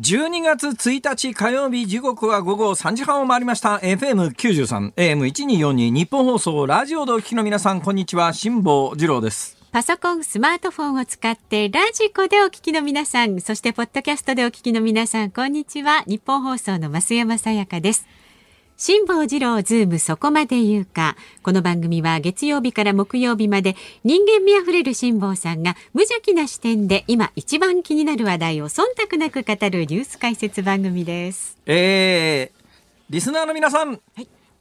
12月1日火曜日時刻は午後3時半を回りました FM93 AM1242 日本放送ラジオでお聞きの皆さんこんにちは辛坊治郎ですパソコン、スマートフォンを使ってラジコでお聞きの皆さん、そしてポッドキャストでお聞きの皆さん、こんにちは。日本放送の増山さやかです。辛坊治郎ズームそこまで言うか。この番組は月曜日から木曜日まで人間味あふれる辛坊さんが無邪気な視点で今一番気になる話題を忖度なく語るニュース解説番組です。えー、リスナーの皆さん、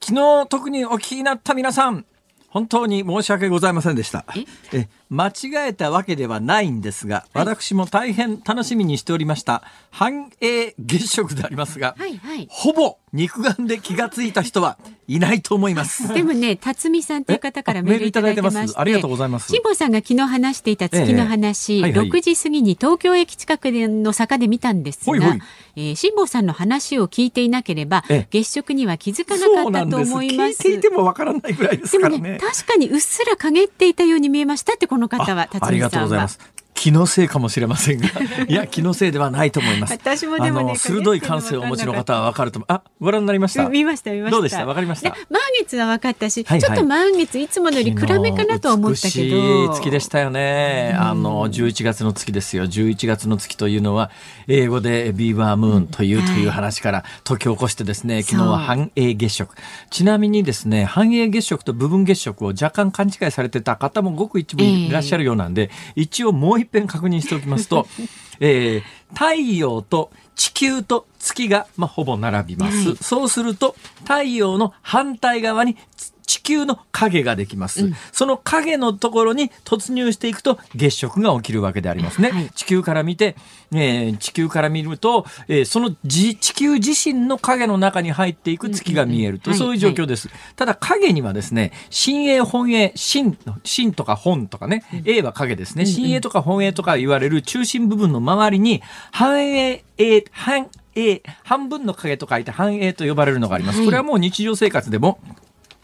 昨日特にお聞きになった皆さん本当に申し訳ございませんでしたえ？間違えたわけではないんですが、私も大変楽しみにしておりました繁栄月食でありますが、はいはい。ほぼ肉眼で気がついた人はいないと思います でもね、辰巳さんという方からメールいただいてますありがとうございます辛坊さんが昨日話していた月の話、ええはいはい6時過ぎに東京駅近くでの坂で見たんですが、ほいほいえー辛坊さんの話を聞いていなければ、ええ月食には気づかなかったと思います。聞いていてもわからないぐらいですでもからね。ね、確かにうっすら陰っていたように見えましたって、この方は、辰巳あありがとうさんは。ございます。気のせいかもしれませんが、いや気のせいではないと思います。私もでもねあの鋭い感性をお持ちの方はわかると。あ、ご覧になりました？見ました見ました。どうでした？わかりました？ね満月は分かったし、はいはいちょっと満月いつものより暗めかなとは思ったけど。昨日美しい月でしたよね。あの11月の月ですよ。11月の月というのは英語でビーバームーンという、はいという話から解き起こしてですね。昨日は繁栄月食。ちなみにですね、繁栄月食と部分月食を若干勘違いされてた方もごく一部いらっしゃるようなんで、一応もう一遍確認しておきますと、えー太陽と地球と月が、まあ、ほぼ並びます、はい。そうすると太陽の反対側につ地球の影ができます、その影のところに突入していくと月食が起きるわけでありますね、はい。地球から見て、えー地球から見ると、えーそのじ地球自身の影の中に入っていく月が見えると、うんうんうんそういう状況です、ただ影にはですね新鋭本鋭真真とか本とかね、A は影ですね。新鋭とか本鋭とか言われる中心部分の周りに半栄半分の影と書いて半栄と呼ばれるのがあります、はい。これはもう日常生活でも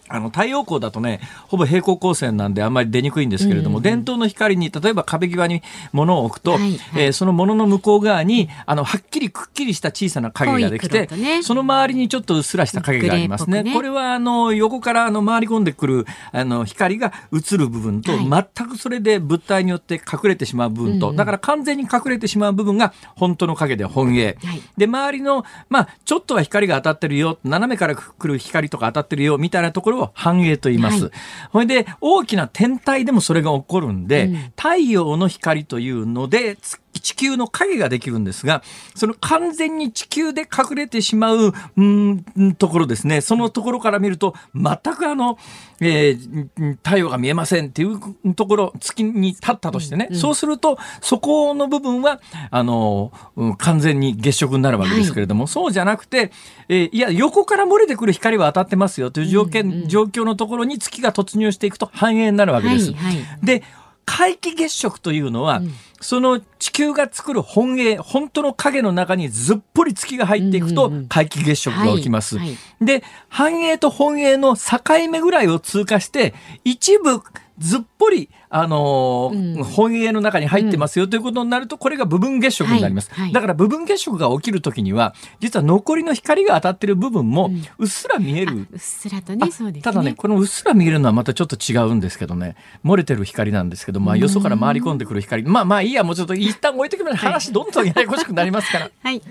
あの太陽光だとねほぼ平行光線なんであんまり出にくいんですけれども、伝統の光に例えば壁際に物を置くと、はいはい。えーその物の向こう側にあのはっきりくっきりした小さな影ができて、ね。その周りにちょっとうっすらした影がありますね。ねこれはあの横からあの回り込んでくるあの光が映る部分と、はい。全くそれで物体によって隠れてしまう部分と、うんうん。だから完全に隠れてしまう部分が本当の影で本影。はい。で周りの、まあ、ちょっとは光が当たってるよ斜めから来る光とか当たってるよみたいなところを反映と言います。はいで大きな天体でもそれが起こるんで、うん太陽の光というのでつ地球の影ができるんですがその完全に地球で隠れてしまううんところですね。そのところから見ると全くあの、えーうん太陽が見えませんっていうところ月に立ったとしてね、そうするとそこの部分はあの、うん完全に月食になるわけですけれども、そうじゃなくて、えーいや横から漏れてくる光は当たってますよという条件、状況のところに月が突入していくと反映になるわけです。はいはい。で皆既月食というのは、その地球が作る本影本当の影の中にずっぽり月が入っていくとうんうんうん。皆既月食が起きます。で繁栄と本栄の境目ぐらいを通過して一部ずっぽり、あのーうん。本栄の中に入ってますよということになるとこれが部分月食になります、はい。はい。だから部分月食が起きるときには実は残りの光が当たってる部分もうっすら見える、うっすらとね、そうですね。ただねこのうっすら見えるのはまたちょっと違うんですけどね。漏れてる光なんですけど、まあ、よそから回り込んでくる光。まあまあいいやもうちょっと一旦置いときまし話どんどんややこしくなりますから。はい。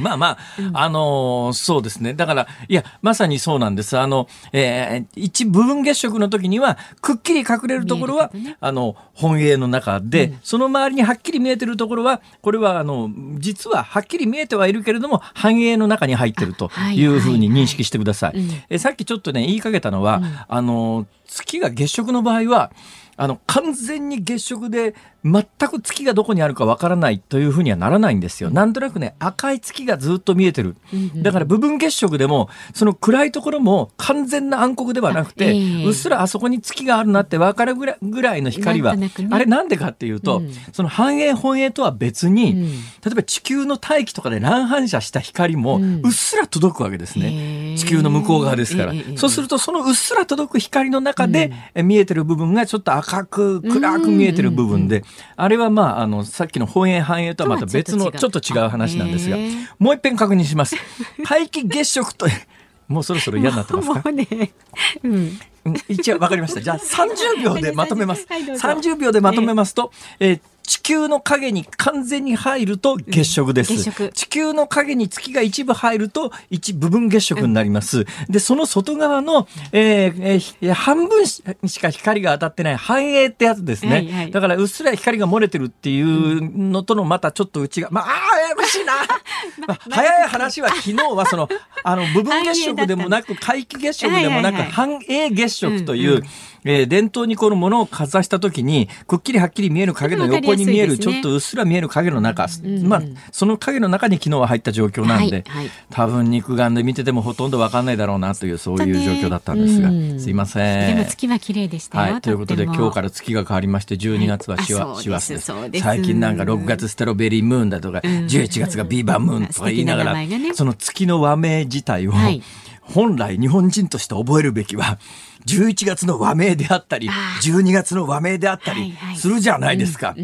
まあまあ、あのーそうですね。だから、いや、まさにそうなんです。あの、えー一部分月食の時には、くっきり隠れるところは、ねあの、本営の中で、その周りにはっきり見えてるところは、これは、あの、実ははっきり見えてはいるけれども、繁栄の中に入ってるといいうふうに認識してください。うんえさっきちょっとね、言いかけたのは、あの、月が月食の場合は、あの、完全に月食で、全く月がどこにあるかわからないというふうにはならないんですよ。なんとなくね、赤い月がずっと見えてる。だから部分月食でも、その暗いところも完全な暗黒ではなくて、うっすらあそこに月があるなって分かるぐらいぐらいの光は、ね。あれなんでかっていうと、うん。その反映本映とは別に、うん。例えば地球の大気とかで乱反射した光もうん。うっすら届くわけですね。へえ。地球の向こう側ですから、そうするとそのうっすら届く光の中で、え見えてる部分がちょっと赤く暗く見えてる部分で、あれはまああのさっきの本営反映とはまた別のちょっと違う。話なんですがもう一遍確認します。皆既月食と もうそろそろ嫌になってますか？もうね、うん、うん一応わかりました。じゃあ30秒でまとめます。はいどうぞ。30秒でまとめますと、えー地球の影に完全に入ると月食です、うん地球の影に月が一部入ると一部分月食になります。で、その外側の、えーえーひ半分ししか光が当たってない反映ってやつですね。はいはい。だからうっすら光が漏れてるっていうのとのまたちょっと内が、まあ、あーややこしいな。まあ早い話は昨日はその、あの、部分月食でもなく、皆既月食でもなく、半永月食という、うんうん。えー伝統にこのものをかざしたときに、くっきりはっきり見える影の横に見える、ね。ょっとうっすら見える影の中、んうんまあ、その影の中に昨日は入った状況なんで、はいはい。多分肉眼で見ててもほとんどわかんないだろうなという、そういう状況だったんですが、うん。すいません。でも月は綺麗でしたよ。はい、ということで今日から月が変わりまして12月は師はいあ走師走です。最近なんか6月ストロベリームーンだとか11月がビーバームーンとか言いながらね。その月の和名自体をはい。本来日本人として覚えるべきは11月の和名であったりあ12月の和名であったりはいはい。するじゃないですか。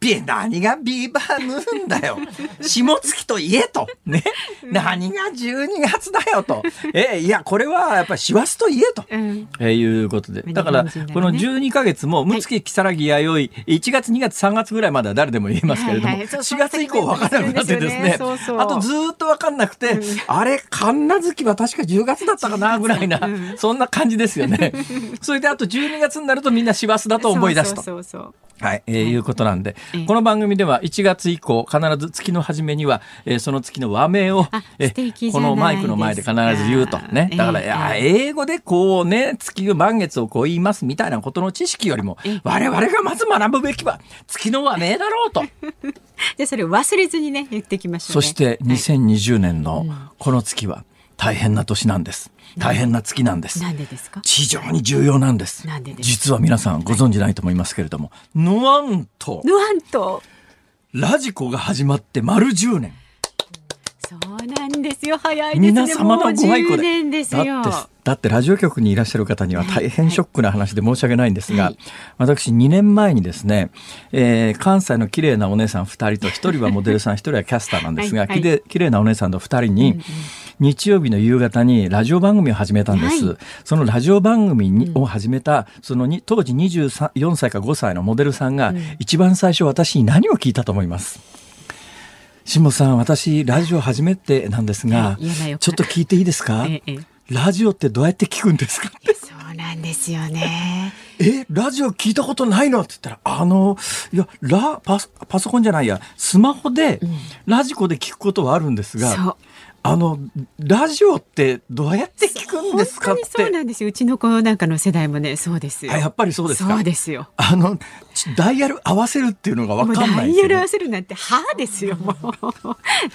ビ何がビーバームーンだよ。下月と言えと。ね。何が12月だよと。えいやこれはやっぱり師走と言えと。うん。えーいうことで。だから、このならね。12ヶ月も、六月、如月、弥生、1月、2月、3月ぐらいまでは誰でも言えますけれども、はいはいそう4月以降分からなくなってですね、あとずーっと分かんなくて、あれ、神奈月は確か10月だったかな、ぐらいな、そんな感じですよね。それであと12月になるとみんな師走だと思い出すと。そうそうそうはい、えーいうことなんで、ええこの番組では1月以降、必ず月の初めには、えーその月の和名をあ、え素敵じこのマイクの前で必ず言うとね。だから、ええいや英語でこうね、月が満月をこう言いますみたいなことの知識よりもええ、我々がまず学ぶべきは月の和名だろうと。でそれを忘れずにね言ってきましょう、ね。そして2020年のこの月は大変な年なんです。大変な月なんです。なんでですか？非常に重要なんですなんでですか？実は皆さんご存知ないと思いますけれども、なんと、なんとラジコが始まって丸10年。そうなんですよ早いですね。皆様のご愛顧もう10で。年ですだよ。って、だってラジオ局にいらっしゃる方には大変ショックな話で申し訳ないんですが、はい私2年前にですね、えー関西の綺麗なお姉さん2人と1人はモデルさん1人はキャスターなんですが、はいはい。綺麗なお姉さんと2人に、日曜日の夕方にラジオ番組を始めたんです。はい。そのラジオ番組に、を始めた、そのに当時24歳か5歳のモデルさんが、一番最初私に何を聞いたと思います？辛坊さん、私、ラジオ初めてなんですがちょっと聞いていいですか、えええラジオってどうやって聞くんですかそうなんですよね。え、ラジオ聞いたことないのって言ったら、あの、いや、ラ、パソパソコンじゃないや、スマホで、ラジコで聞くことはあるんですが、あの、ラジオってどうやって聞くんですかっ本当にそうて。なんですよ。うちの子なんかの世代もねそうですよ。あやっぱりそうですかそうですよ。あの、ちダイヤル合わせるっていうのがわもうかんなダイいですよ、ね。ヤル合わせるなんてはあですよもう。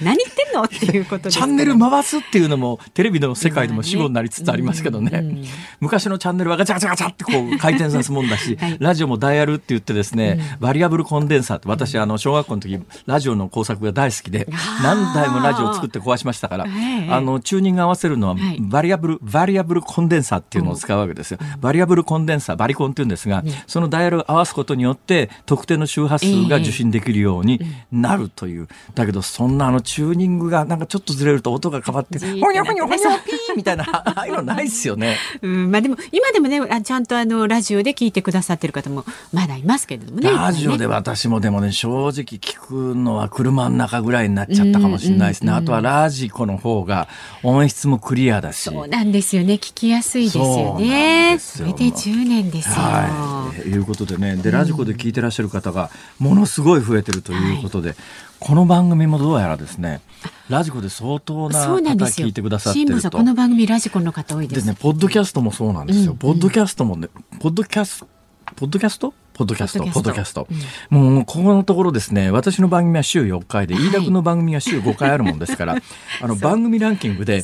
何言ってんのっていうことですチャンネル回すっていうのもテレビの世界でも死語になりつつありますけどね。うん。うん昔のチャンネルはガチャガチャガチャってこう回転さすもんだし、はい。ラジオもダイヤルって言ってですね、バリアブルコンデンサーって私あの小学校の時ラジオの工作が大好きで何台もラジオ作って壊しましたから、ええ。あのチューニング合わせるのははい。バリアブル、バリアブルコンデンサーっていうのを使うわけですよ。バリアブルコンデンサー、バリコンって言うんですが、そのダイヤルを合わすことによっって特定の周波数が受信できるようになるという、だけどそんなあのチューニングがなんかちょっとずれると音が変わってほにゃほにゃほにゃピーみたいな ああいうのないですよね。うんまあでも今でもねちゃんとあのラジオで聞いてくださってる方もまだいますけれどもね。ラジオで私もでもね正直聞くのは車の中ぐらいになっちゃったかもしれないですね。あとはラジコの方が音質もクリアだし。そうなんですよね聞きやすいですよね。それで10年ですよ。はい、いうことでねでラジコで聞いてらっしゃる方がものすごい増えてるということで、はい、この番組もどうやらですねラジコで相当な方聞いてくださってると。この番組ラジコの方多いです。でねポッドキャストもそうなんですよ、うん、ポッドキャストもねポッドキャスト？ポッドキャスト。ポッドキャスト、ポッドキャスト。うん、もう、ここのところですね、私の番組は週4回で、飯田君の番組は週5回あるもんですから、あの、番組ランキングで、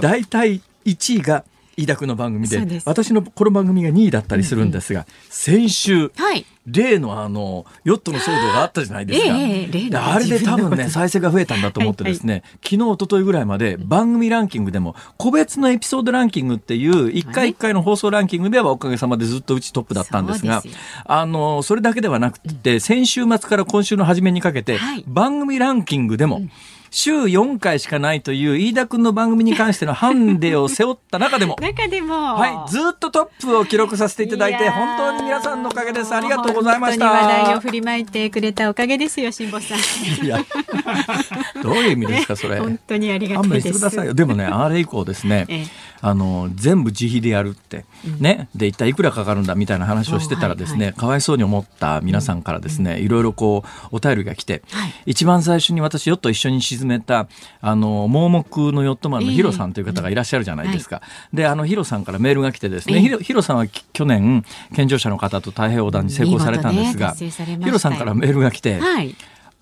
大体1位が、飯田君の番組で私のこの番組が2位だったりするんですが、うんうん、先週、はい、例のあのヨットの騒動があったじゃないですか、えー、あれで多分ね再生が増えたんだと思ってですね、はいはい、昨日一昨日ぐらいまで番組ランキングでも個別のエピソードランキングっていう1回1回の放送ランキングではおかげさまでずっとうちトップだったんですがあのそれだけではなくて先週末から今週の初めにかけて、番組ランキングでも、うん週4回しかないという飯田君の番組に関してのハンデを背負った中でも。中でも、はい、ずっとトップを記録させていただいて本当に皆さんのおかげです。ありがとうございました。話題を振りまいてくれたおかげですよ辛坊さん。いや。どういう意味ですか、それ、ね、本当にありがたいです。でもねあれ以降ですね、ええ、あの全部自費でやるって、うん、ね。で一体いくらかかるんだみたいな話をしてたらですね、はいはい、かわいそうに思った皆さんからですね、うん、いろいろこうお便りが来て、はい、一番最初に私ヨット一緒に沈めたあの盲目のヨットマンのヒロさんという方がいらっしゃるじゃないですか。えー、であのヒロさんからメールが来てですね、えー、ヒロさんは去年健常者の方と太平洋横断に成功されたんですが、ね、ヒロさんからメールが来て。はい。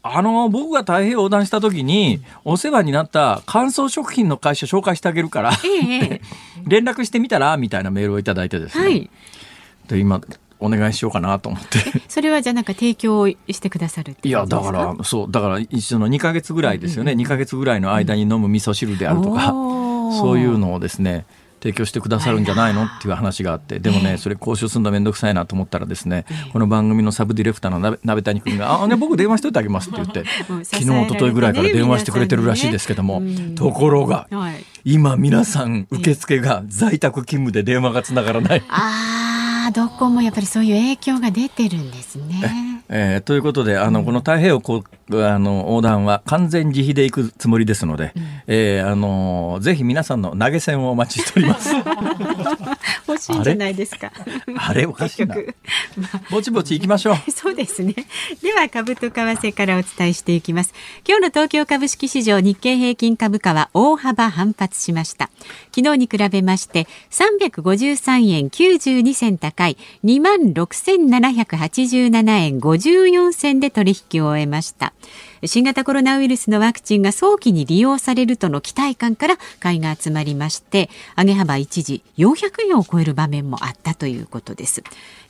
あの、僕が太平洋横断した時に、お世話になった乾燥食品の会社紹介してあげるから、ええ、連絡してみたら、みたいなメールをいただいてですね。はい、で、今、お願いしようかなと思って。それはじゃなんか提供してくださるいやだからそうだから一緒の2か月ぐらいですよね、うんうん、2か月ぐらいの間に飲む味噌汁であるとか、うん、そういうのをですね提供してくださるんじゃないのっていう話があってでもねそれ交渉するの面倒くさいなと思ったらですねこの番組のサブディレクターの鍋谷君が「あね僕電話しといてあげます」って言って 昨日一昨日ぐらいから電話してくれてるらしいですけども、ところが、今皆さん受付が在宅勤務で電話がつながらない。どこもやっぱりそういう影響が出てるんですね。えー、ということであの、うん、この太平洋こうあの横断は完全自費で行くつもりですので、うん、えー、あのぜひ皆さんの投げ銭をお待ちしております。欲しいんじゃないですか。あれ？おかしいな。まあ、ぼちぼち行きましょう。そうですね。では株と為替からお伝えしていきます。今日の東京株式市場日経平均株価は大幅反発しました。昨日に比べまして353円92銭高い2万6787円54銭で取引を終えました新型コロナウイルスのワクチンが早期に利用されるとの期待感から買いが集まりまして上げ幅一時400円を超える場面もあったということです。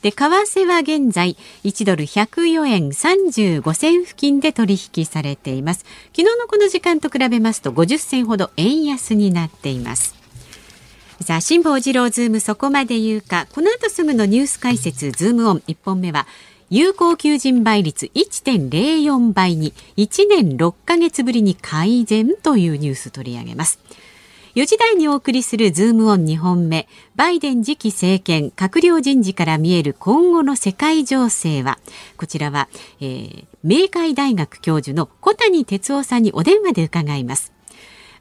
で為替は現在1ドル104円35銭付近で取引されています。昨日のこの時間と比べますと50銭ほど円安になっています。さあ辛坊治郎ズームそこまで言うか。この後すぐのニュース解説ズームオン。1本目は有効求人倍率1.04倍に1年6ヶ月ぶりに改善というニュース取り上げます。4時台にお送りするズームオン2本目、バイデン次期政権、閣僚人事から見える今後の世界情勢は、こちらは、えー、明海大学教授の小谷哲男さんにお電話で伺います。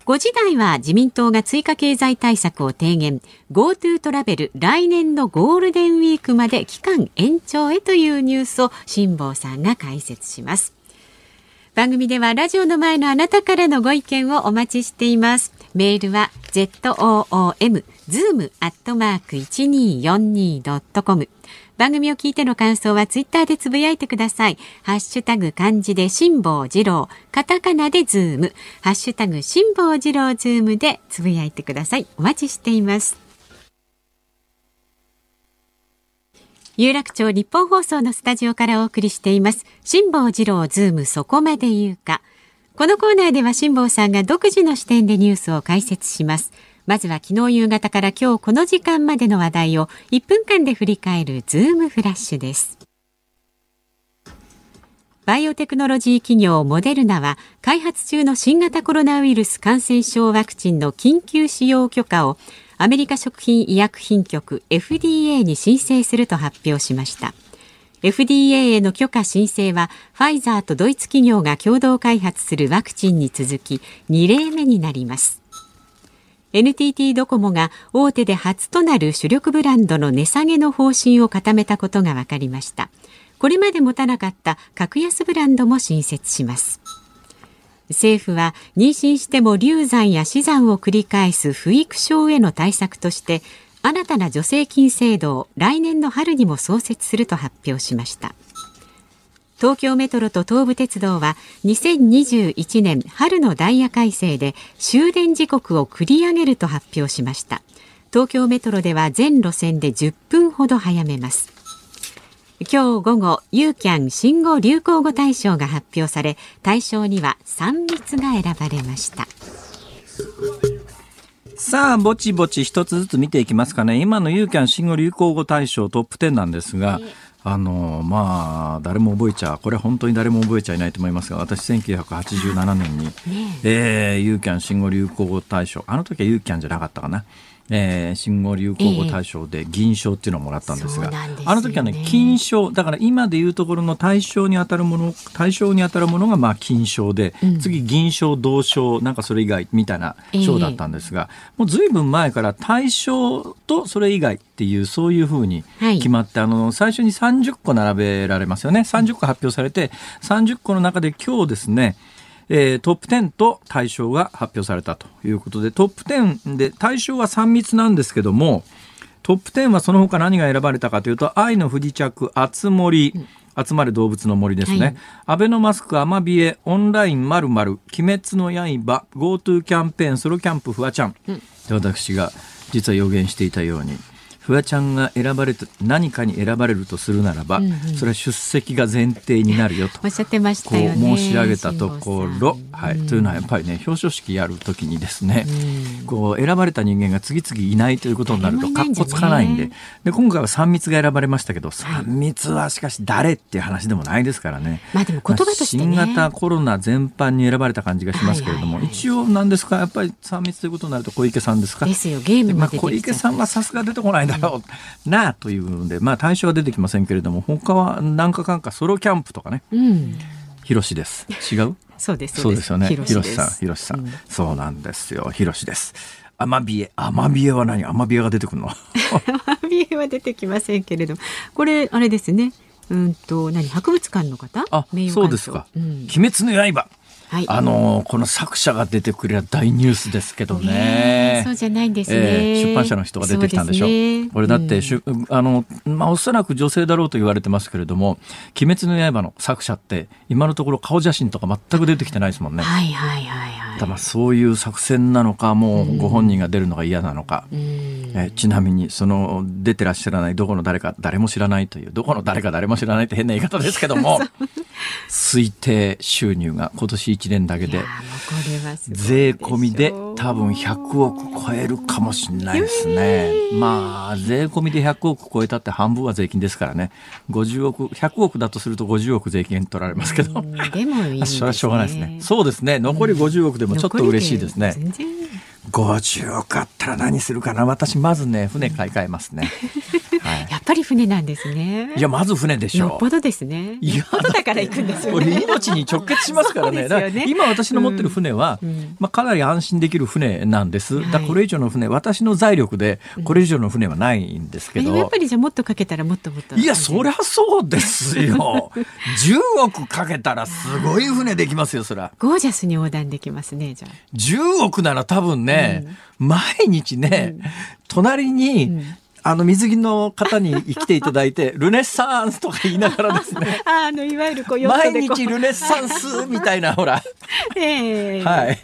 5時台は自民党が追加経済対策を提言。GoTo トラベル来年のゴールデンウィークまで期間延長へというニュースを辛坊さんが解説します。番組ではラジオの前のあなたからのご意見をお待ちしています。メールは zoom zoom アットマーク 1242.com 番組を聞いての感想はツイッターでつぶやいてください。ハッシュタグ漢字で辛坊治郎、カタカナでズーム、ハッシュタグ辛坊治郎ズームでつぶやいてください。お待ちしています。有楽町ニッポン放送のスタジオからお送りしています。辛坊治郎ズームそこまで言うか。このコーナーでは辛坊さんが独自の視点でニュースを解説します。まずは昨日夕方から今日この時間までの話題を1分間で振り返るズームフラッシュです。バイオテクノロジー企業モデルナは開発中の新型コロナウイルス感染症ワクチンの緊急使用許可をアメリカ食品医薬品局 FDA に申請すると発表しました FDA への許可申請はファイザーとドイツ企業が共同開発するワクチンに続き2例目になります NTT ドコモが大手で初となる主力ブランドの値下げの方針を固めたことが分かりました。これまで持たなかった格安ブランドも新設します。政府は妊娠しても流産や死産を繰り返す不育症への対策として新たな助成金制度を来年の春にも創設すると発表しました。東京メトロと東武鉄道は2021年春のダイヤ改正で終電時刻を繰り上げると発表しました東京メトロでは全路線で10分ほど早めます今日午後、ユーキャン新語・流行語大賞が発表され、大賞には3密が選ばれました。さあ、ぼちぼち一つずつ見ていきますかね。今のユーキャン新語・流行語大賞トップ10なんですが、あのまあ誰も覚えちゃこれは本当に誰も覚えちゃいないと思いますが私1987年に、ねえー、ユーキャン新語・流行語大賞あの時はユーキャンじゃなかったかなえー、新語・流行語大賞で銀賞っていうのをもらったんですが、えーすね、あの時はね金賞だから今でいうところの大賞に当たるもの大賞に当たるものがまあ金賞で、うん、次銀賞銅賞なんかそれ以外みたいな賞だったんですが、えー、もうずいぶん前から大賞とそれ以外っていうそういうふうに決まって、はい、あの最初に30個並べられますよね。30個発表されて30個の中で今日ですねえー、トップ10と大賞が発表されたということでトップ10で大賞は3密なんですけどもトップ10はその他何が選ばれたかというと「愛の不時着」「あつ森」集まる動物の森ですね、はい、アベノマスク、アマビエ、オンライン、まるまる、鬼滅の刃、GoTo キャンペーン、ソロキャンプ、フワちゃん、うん、私が実は予言していたように、フワちゃんが選ばれて何かに選ばれるとするならば、うんうん、それは出席が前提になるよと。おっしゃってましたよ、ね、申し上げたところ、はい、うん、というのはやっぱりね表彰式やるときにですね、うん、こう選ばれた人間が次々いないということになるとかっこつかないんで。で今回は3密が選ばれましたけど3密はしかし誰っていう話でもないですからね,、まあ、でも言葉として、ね、新型コロナ全般に選ばれた感じがしますけれども、一応なんですか？やっぱり3密ということになると小池さんですか？ですよゲームまあ、小池さんはさすが出てこないだろう、なというので、まあ、対象は出てきませんけれども他は何かかんかソロキャンプとかね、うん、広しです。違う？そうですそうです。よね。広しさん広しさん、うん、そうなんですよ。広しです。アマビエアマビエは何？アマビエが出てくるの？アマビエは出てきませんけれどこれあれですね。うんと何？博物館の方？あそうですか、うん、鬼滅の刃はい、あのこの作者が出てくれば大ニュースですけどね。そうじゃないんですね、えー、出版社の人が出てきたんでしょ。うね、これだって、うん、あのまあおそらく女性だろうと言われてますけれども、鬼滅の刃の作者って今のところ顔写真とか全く出てきてないですもんね。はいはいはいはい。だまあそういう作戦なのか、もうご本人が出るのが嫌なのか。うん、えー、ちなみにその出てらっしゃらないどこの誰か誰も知らないというどこの誰か誰も知らないって変な言い方ですけども、推定収入が今年1年だけで税込みで多分100億超えるかもしれないですね。まあ税込みで100億超えたって半分は税金ですからね。50億100億だとすると50億税金取られますけど。でもいい、ね、それはしょうがないですね。そうですね。残り50億でもちょっと嬉しいですね。全然50億あったら何するかな。私まずね船買い替えますね、はい、やっぱり船なんですね。いやまず船でしょ。うよっぽどですね。いやだから行くんですよ、ね、命に直結しますからね。ね。今私の持ってる船は、うん、まあ、かなり安心できる船なんです、だこれ以上の船私の財力でこれ以上の船はないんですけど、うん、やっぱりじゃもっとかけたらもっともっといやそりゃそうですよ。10億かけたらすごい船できますよそりゃ。ゴージャスに横断できますねじゃあ。10億なら多分ね、うん、毎日ね、隣にあの水着の方に来ていただいて ルネッサンスとか言いながらですね。あのいわゆるこう毎日ルネッサンスみたいなほら、えー、はい。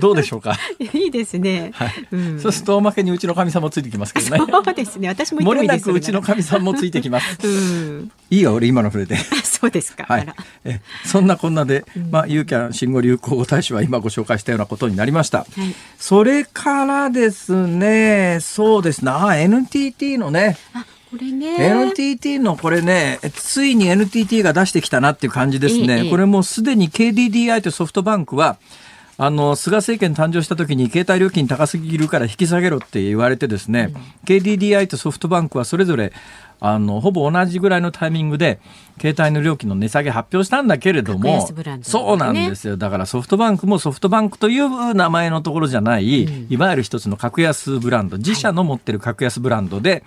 どうでしょうか？いいですね、はい。うん、そうするとおまけにうちのかみさんもついてきますけどね。そうですね。私も漏れなくうちのかみさんもついてきます、うん、いいよ俺今の触れてそうですか、はい、えそんなこんなで、まあ、ユーキャン新語・流行語大使は今ご紹介したようなことになりました、はい、それからですねそうですね。あ NTT のね。これね。NTT のこれね、ついに NTT が出してきたなっていう感じですね。ええこれもうすでに KDDI とソフトバンクは、あの、菅政権誕生した時に携帯料金高すぎるから引き下げろって言われてですね、KDDI とソフトバンクはそれぞれ、あの、ほぼ同じぐらいのタイミングで、携帯の料金の値下げ発表したんだけれど格も安ブラン、ドそうなんですよ。だからソフトバンクもソフトバンクという名前のところじゃない、いわゆる一つの格安ブランド、自社の持ってる格安ブランドで、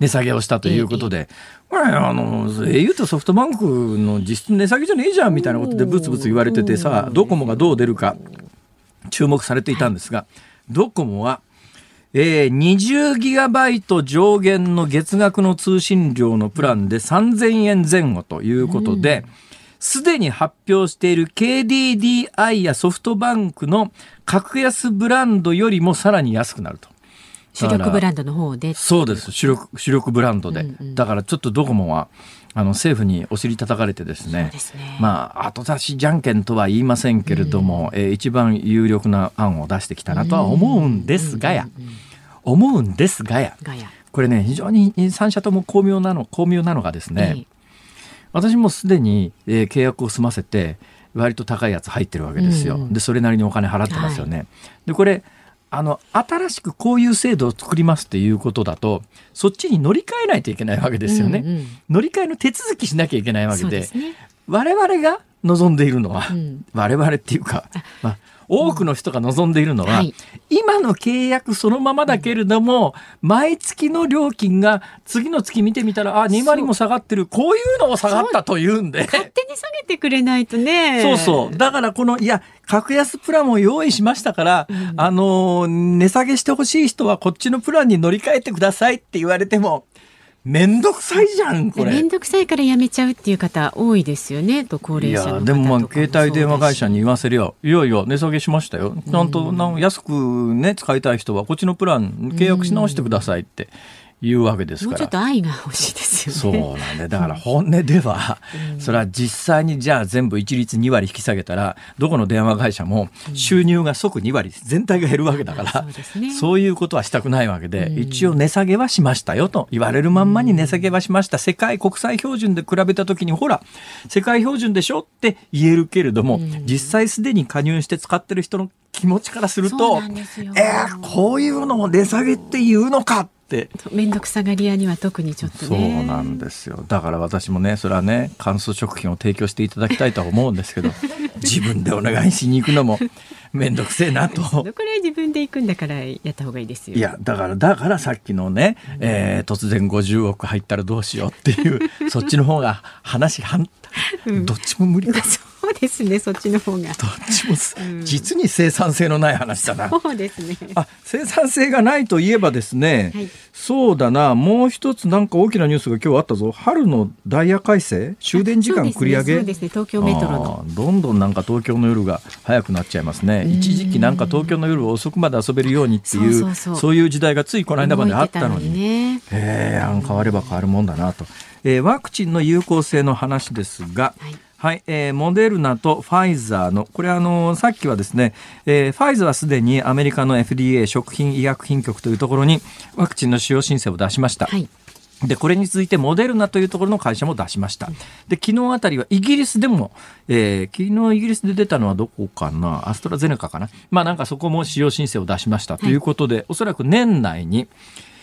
値下げをしたということで、これあの au とソフトバンクの実質値下げじゃねえじゃんみたいなことでブツブツ言われててさドコモがどう出るか注目されていたんですが、ドコモは、えー、20ギガバイト上限の月額の通信料のプランで3000円前後ということで、すでに発表している KDDI やソフトバンクの格安ブランドよりもさらに安くなると。主力ブランドの方で。そうです。主力主力ブランドで、うんうん。だからちょっとドコモはあの政府にお尻叩かれてですね。ね。まあ後出しじゃんけんとは言いませんけれども、えー一番有力な案を出してきたなとは思うんですがや、思うんですがや。これね非常に3社とも巧妙なの巧妙なのがですね、ええ。私もすでに、えー契約を済ませて割と高いやつ入ってるわけですよ、うんうんでそれなりにお金払ってますよね、でこれあの新しくこういう制度を作りますっていうことだとそっちに乗り換えないといけないわけですよね、うんうん乗り換えの手続きしなきゃいけないわけで。ね。我々が望んでいるのは、うん。我々っていうか、まあ、多くの人が望んでいるのは、はい今の契約そのままだけれども、毎月の料金が次の月見てみたらあ2割も下がってるこういうのも下がったというんで。勝手に下げてくれないとね。そうそう。だからこの、いや、格安プランを用意しましたから、あのー、値下げしてほしい人はこっちのプランに乗り換えてくださいって言われても、めんどくさいじゃん、これ。めんどくさいからやめちゃうっていう方多いですよね。と高い齢者の方とかやでもまあ携帯電話会社に言わわせりゃいやいや値下げしましたよちゃんと安くね使いたい人はこっちのプラン契約し直してくださいって言うわけですもうちょっから。と愛が欲しいですそうよね。なんでだから本音では、それは実際にじゃあ全部一律2割引き下げたらどこの電話会社も収入が即2割全体が減るわけだから、そうですね。そういうことはしたくないわけで、うん。一応値下げはしましたよと言われるまんまに値下げはしました。世界国際標準で比べた時にほら世界標準でしょって言えるけれども、うん。実際すでに加入して使ってる人の気持ちからするそうとえー、こういうのを値下げって言うのかって。めんどくさがり屋には特にちょっとそうね。なんですよだから私もねそれはね乾燥食品を提供していただきたいとは思うんですけど 自分でお願いしに行くのも面倒くせえなとどこら自分で行くんだからやった方がいいですよ。いやだからだからさっきのね、えー突然50億入ったらどうしようっていうそっちの方が話反うんどっちも無理だそ うですね。そっちの方が。どっちもすうん実に生産性のない話だな。そうですね。あ生産性がないといえばですね、はいそうだなもう一つなんか大きなニュースが今日あったぞ春のダイヤ改正？終電時間繰り上げそうですね。そうですね東京メトロの。どんどんなんか東京の夜が早くなっちゃいますね一時期なんか東京の夜遅くまで遊べるようにっていうそういう時代がついこの間まであったのにね。えー、案変われば変わるもんだなと、えーワクチンの有効性の話ですが、はいはい、えーモデルナとファイザーの、これあの、さっきはですね、えーファイザーはすでにアメリカの FDA 食品医薬品局というところにワクチンの使用申請を出しました。はい。でこれに続いてモデルナというところの会社も出しました。で昨日あたりはイギリスでも、えー昨日イギリスで出たのはどこかな？アストラゼネカかな？まあなんかそこも使用申請を出しましたということで、おそらく年内に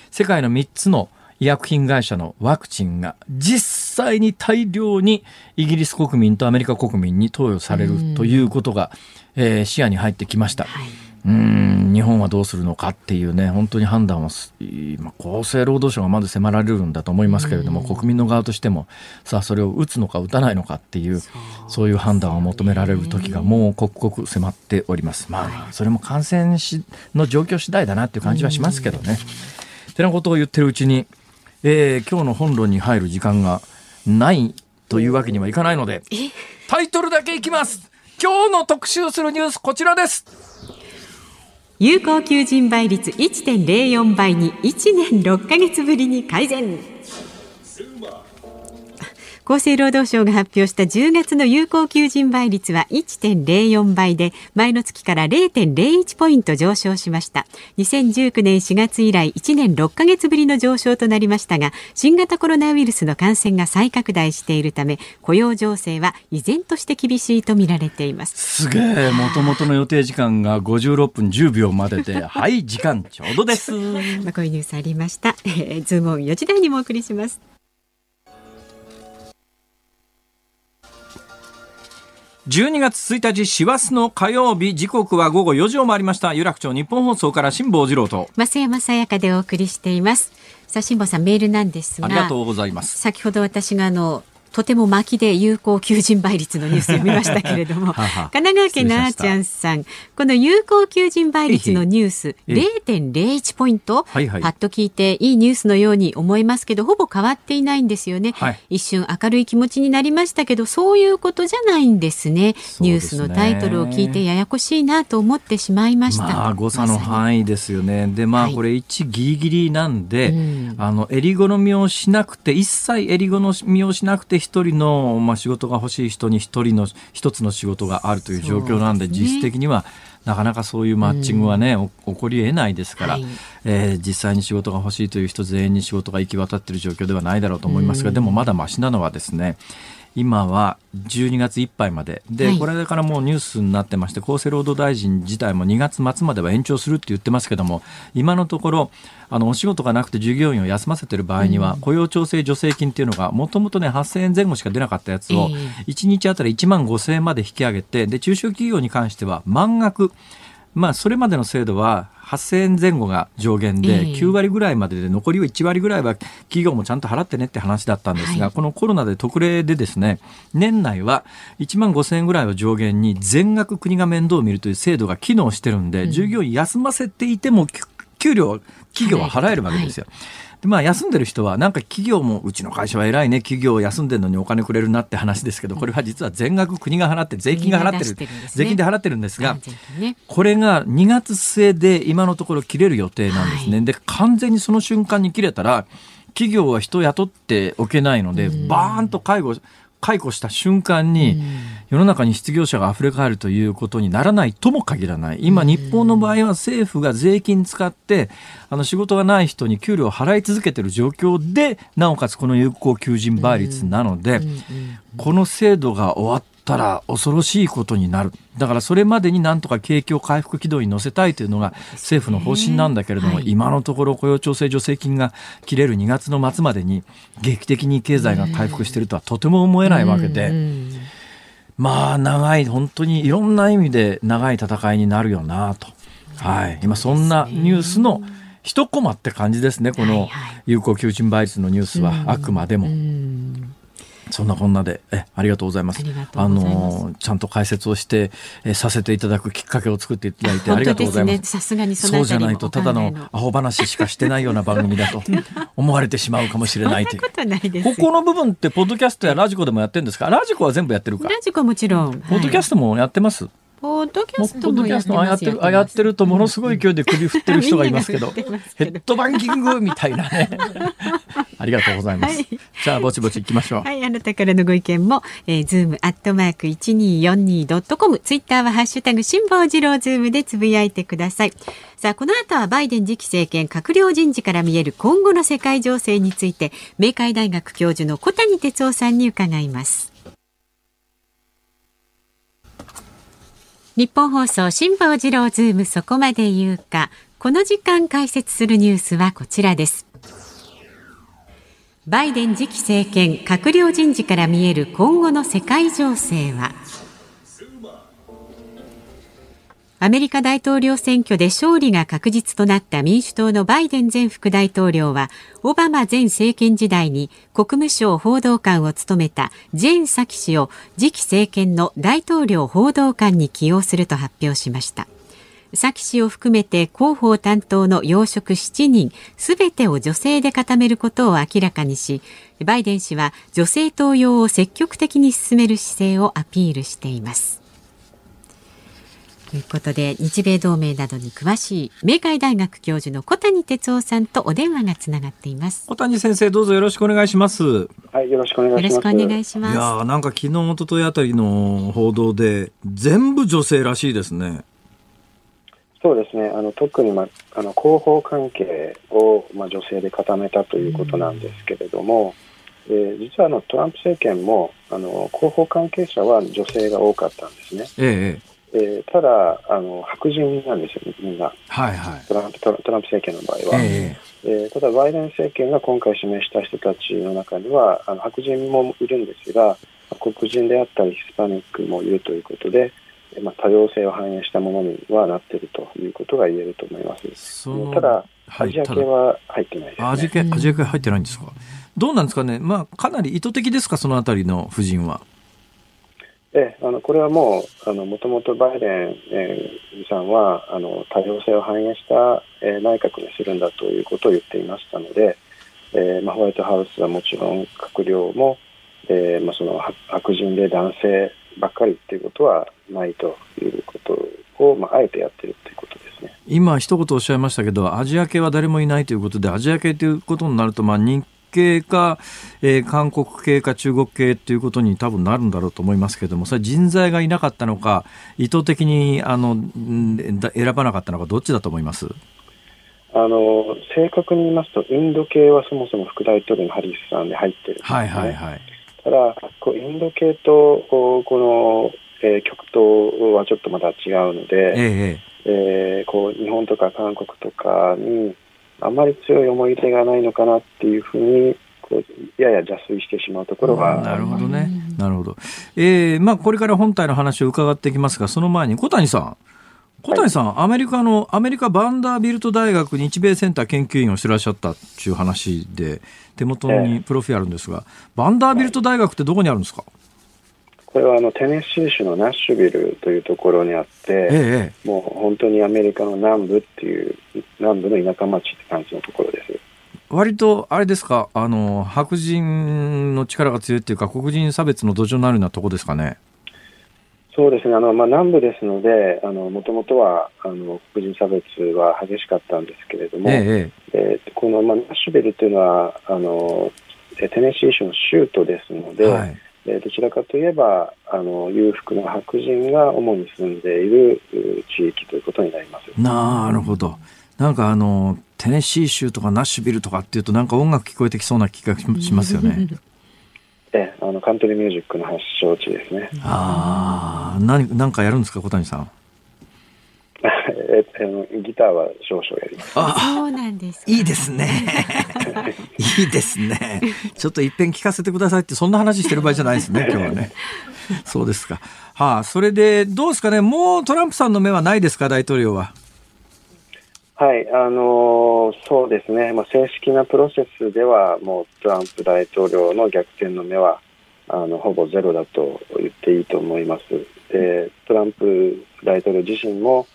世界の3つの医薬品会社のワクチンが実際に大量にイギリス国民とアメリカ国民に投与されるということが、えー視野に入ってきました。はい。うーん日本はどうするのかっていうね本当に判断をす今厚生労働省がまず迫られるんだと思いますけれども、国民の側としてもさあそれを打つのか打たないのかっていうそういう判断を求められる時がもう刻々迫っておりますまあそれも感染しの状況次第だなっていう感じはしますけどね。てなことを言ってるうちに、えー今日の本論に入る時間がないというわけにはいかないのでタイトルだけいきます。今日の特集するニュースこちらです。有効求人倍率1.04倍に1年6ヶ月ぶりに改善。厚生労働省が発表した10月の有効求人倍率は1.04倍で前の月から0.01ポイント上昇しました。2019年4月以来1年6ヶ月ぶりの上昇となりましたが新型コロナウイルスの感染が再拡大しているため雇用情勢は依然として厳しいと見られています。すげえ。もともとの予定時間が56分10秒までで はい時間ちょうどです。まあこういうニュースありました、えー、ズームオン4時台にもお送りします12月1日師走の火曜日時刻は午後4時を回りました。有楽町日本放送から辛坊治郎と。増山さやかでお送りしています。さあ辛坊さんメールなんですがありがとうございます。先ほど私があのとても巻きで有効求人倍率のニュース読みましたけれども。神奈川県のあーちゃんさん。この有効求人倍率のニュース0.01ポイント、はいはい、パッと聞いていいニュースのように思いますけどほぼ変わっていないんですよね、はい、一瞬明るい気持ちになりましたけどそういうことじゃないんですね。ニュースのタイトルを聞いてややこしいなと思ってしまいました、まあ、誤差の範囲ですよね。でまあこれ1ギリギリなんで、はい。うん、あの襟好みをしなくて一切襟好みをしなくて一人の、まあ、仕事が欲しい人に一人の一つの仕事があるという状況なんで、ね、実質的にはなかなかそういうマッチングはね、うん、起こりえないですから、はい、えー、実際に仕事が欲しいという人全員に仕事が行き渡っている状況ではないだろうと思いますが、うん、でもまだましなのはですね今は12月いっぱいまで。で、はい、これからもうニュースになってまして厚生労働大臣自体も2月末までは延長するって言ってますけども今のところあのお仕事がなくて従業員を休ませてる場合には、うん、雇用調整助成金っていうのがもともとね8000円前後しか出なかったやつを1日あたり1万5000円まで引き上げてで中小企業に関しては満額まあ、それまでの制度は8000円前後が上限で、9割ぐらいまでで残りは1割ぐらいは企業もちゃんと払ってねって話だったんですが、はい、このコロナで特例でですね年内は1万5000円ぐらいを上限に全額国が面倒を見るという制度が機能してるんで、従業員休ませていても給料企業は払えるわけですよ。はいでまあ、休んでる人は、なんか企業も、うちの会社は偉いね、企業休んでるのにお金くれるなって話ですけど、これは実は全額国が払って、税金が払ってる、税金で払ってるんですが、ね、これが2月末で今のところ切れる予定なんですね。はい、で、完全にその瞬間に切れたら、企業は人を雇っておけないので、バーンと介護、解雇した瞬間に、世の中に失業者が溢れ返るということにならないとも限らない。今、日本の場合は政府が税金使って、あの仕事がない人に給料を払い続けている状況で、なおかつこの有効求人倍率なので、この制度が終わったら恐ろしいことになる。だからそれまでになんとか景気を回復軌道に乗せたいというのが政府の方針なんだけれども、今のところ雇用調整助成金が切れる2月の末までに劇的に経済が回復しているとはとても思えないわけで。まあ長い本当にいろんな意味で長い戦いになるよなと、はい、今そんなニュースの一コマって感じですねこの有効求人倍率のニュースは。あくまでも。そんなこんなで、え、ありがとうございます。あの、ちゃんと解説をして、え、させていただくきっかけを作っていただいて、ありがとうございます。さすがにそうじゃないと、ただのアホ話しかしてないような番組だと 思われてしまうかもしれないという。ここの部分って、ポッドキャストやラジコでもやってるんですか？ラジコは全部やってるか？ラジコもちろん。ポッドキャストもやってます、ポッドキャストもやってるとものすごい勢いで首振ってる人がいますけど、ヘッドバンキングみたいなね。ありがとうございます。はい、じゃあぼちぼち行きましょう。はい、あなたからのご意見も、えー、ズームアットマーク一二四二ドットコム、ツイッターはハッシュタグ辛坊治郎ズームでつぶやいてください。さあこの後はバイデン次期政権閣僚人事から見える今後の世界情勢について明海大学教授の小谷哲男さんに伺います。ニッポン放送辛坊治郎ズームそこまで言うか。この時間解説するニュースはこちらです。バイデン次期政権閣僚人事から見える今後の世界情勢は。アメリカ大統領選挙で勝利が確実となった民主党のバイデン前副大統領は、オバマ前政権時代に国務省報道官を務めたジェーン・サキ氏を次期政権の大統領報道官に起用すると発表しました。サキ氏を含めて広報担当の要職7人すべてを女性で固めることを明らかにし、バイデン氏は女性登用を積極的に進める姿勢をアピールしています。ということで日米同盟などに詳しい明海大学教授の小谷哲夫さんとお電話がつながっています。小谷先生どうぞよろしくお願いします。はいよろしくお願いします。よろしくお願いします。いやなんか昨日一昨日あたりの報道で全部女性らしいですね。そうですね。あの特に、ま、あの広報関係を、ま、女性で固めたということなんですけれども、えー、実はあのトランプ政権もあの広報関係者は女性が多かったんですね。えええー、ただあの、白人なんですよ、みんな、はいはい、トランプトランプ政権の場合は、えー、えー、ただ、バイデン政権が今回指名した人たちの中には、あの白人もいるんですが、黒人であったり、ヒスパニックもいるということで、まあ、多様性を反映したものにはなっているということが言えると思います。ただ、アジア系は入ってないです、ね、アジア系アジア系入ってないんですか、どうなんですかね、まあ、かなり意図的ですか、そのあたりの夫人は。えあのこれはもう、もともとバイデン、えー、さんはあの多様性を反映した、えー、内閣にするんだということを言っていましたので、えーま、ホワイトハウスはもちろん閣僚も、えーまあ、その白人で男性ばっかりということはないということを、まあ、あえてやってるということですね。今、一言おっしゃいましたけど、アジア系は誰もいないということで、アジア系ということになると、まあ、人系か、えー、韓国系か中国系ということに多分なるんだろうと思いますけれども、それ人材がいなかったのか、意図的にあの選ばなかったのか、どっちだと思います？あの正確に言いますと、インド系はそもそも副大統領のハリスさんで入ってるんです、ね、はいはいはい、ただ、こうインド系とこの、えー、極東はちょっとまだ違うので、ええ。えー、こう日本とか韓国とかにあまり強い思い入れがないのかなっていうふうにやや邪推してしまうところがなるほどね。なるほど。えー、まあこれから本体の話を伺っていきますが、その前に小谷さん。小谷さん、はい、アメリカの、アメリカバンダービルト大学日米センター研究員をしてらっしゃったっていう話で、手元にプロフィーあるんですが、バンダービルト大学ってどこにあるんですか、はいこれはあのテネシー州のナッシュビルというところにあって、ええ、もう本当にアメリカの南部っていう南部の田舎町って感じのところです。割とあれですか？あの白人の力が強いっていうか黒人差別の土壌になるようなとこですかね？そうですね。あの、まあ、南部ですのでもともとはあの黒人差別は激しかったんですけれども、えええー、この、まあ、ナッシュビルというのはあのテネシー州の州都ですので、はいえどちらかといえばあの裕福な白人が主に住んでいる地域ということになりますなるほどなんかあのテネシー州とかナッシュビルとかっていうとなんか音楽聞こえてきそうな気がしますよね。えあのカントリーミュージックの発祥地ですね。ああ、何なんかやるんですか小谷さん。えギターは少々やります。あそうなんですいいですね。いいですね。ちょっと一遍聞かせてくださいってそんな話してる場合じゃないですね 今日はね。そうですか。はあ、それでどうですかね？もうトランプさんの目はないですか？大統領は。はい、あのー、そうですね。まあ正式なプロセスではもうトランプ大統領の逆転の目はあのほぼゼロだと言っていいと思います。でトランプ大統領自身も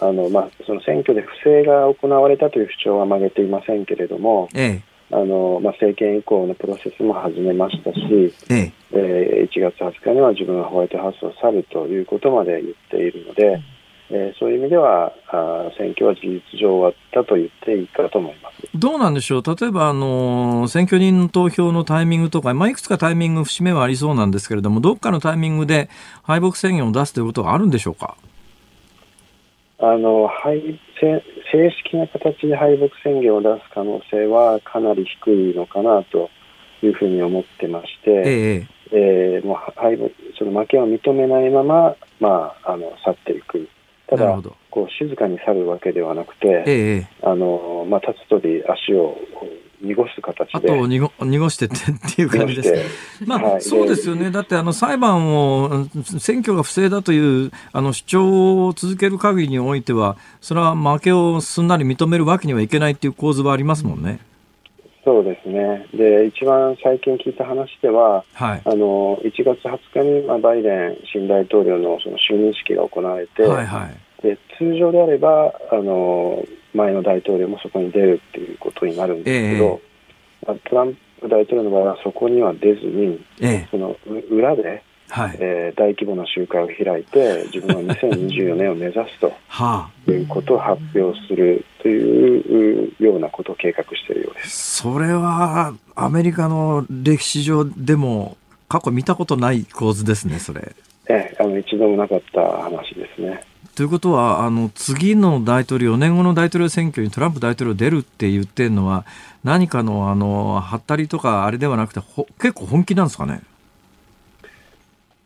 あのまあ、その選挙で不正が行われたという主張は曲げていませんけれども、ええ。あのまあ、政権移行のプロセスも始めましたし、ええ。えー、1月20日には自分はホワイトハウスを去るということまで言っているので、えー、そういう意味ではあ選挙は事実上終わったと言っていいかと思います。どうなんでしょう、例えば、あの選挙人の投票のタイミングとか、まあ、いくつかタイミング、節目はありそうなんですけれども、どっかのタイミングで敗北宣言を出すということはあるんでしょうか？あの敗正式な形で敗北宣言を出す可能性はかなり低いのかなというふうに思ってまして、えええー、もう敗北その負けを認めないまま、まあ、あの去っていく。ただこう静かに去るわけではなくて、ええ、あのまあ、立つ鳥足を濁す形で。あと濁濁してってっていう感じです。まあ、はい、そうですよね。だってあの裁判を選挙が不正だというあの主張を続ける限りにおいては、それは負けをすんなり認めるわけにはいけないっていう構図はありますもんね。そうですね。で、一番最近聞いた話では、はい、あの1月20日に、まあ、バイデン新大統領のその就任式が行われて、はいはい、で通常であればあの前の大統領もそこに出るっていうことになるんですけど、えー、トランプ大統領の場合はそこには出ずに、えー、その裏ではい。えー、大規模な集会を開いて、自分は2024年を目指すとはあ、いうことを発表するというようなことを計画しているようです。それはアメリカの歴史上でも過去見たことない構図ですね、それ。ええ、あの一度もなかった話ですね。ということは、あの次の大統領、4年後の大統領選挙にトランプ大統領出るって言ってるのは、何かのあのはったりとか、あれではなくて、結構本気なんですかね？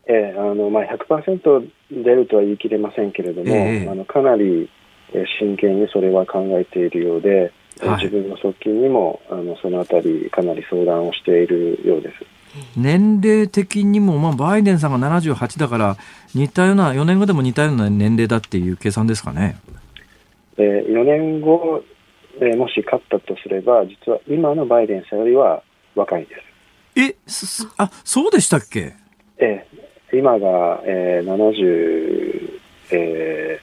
ええ、あのまあ、100%出るとは言い切れませんけれども、えあのかなり真剣にそれは考えているようで、はい、自分の側近にもあのそのあたり、かなり相談をしているようです。年齢的にも、まあ、バイデンさんが78だから似たような4年後でも似たような年齢だっていう計算ですかね。えー、4年後、えー、もし勝ったとすれば実は今のバイデンさんよりは若いです。えあそうでしたっけ、えー、今が、えー、72、え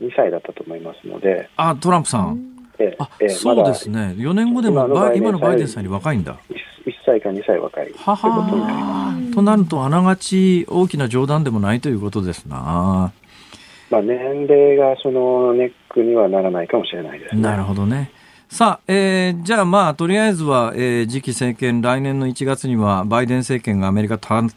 ー、歳だったと思いますので。あトランプさん。えあそうですね、4年後でも今のバイデンさんより若いんだ。1歳か2歳若いということになります。となると、あながち大きな冗談でもないということですな。まあ、年齢がそのネックにはならないかもしれないです、ね、なるほどね。さあ、えー、じゃあまあ、とりあえずは、えー、次期政権、来年の1月にはバイデン政権がアメリカ誕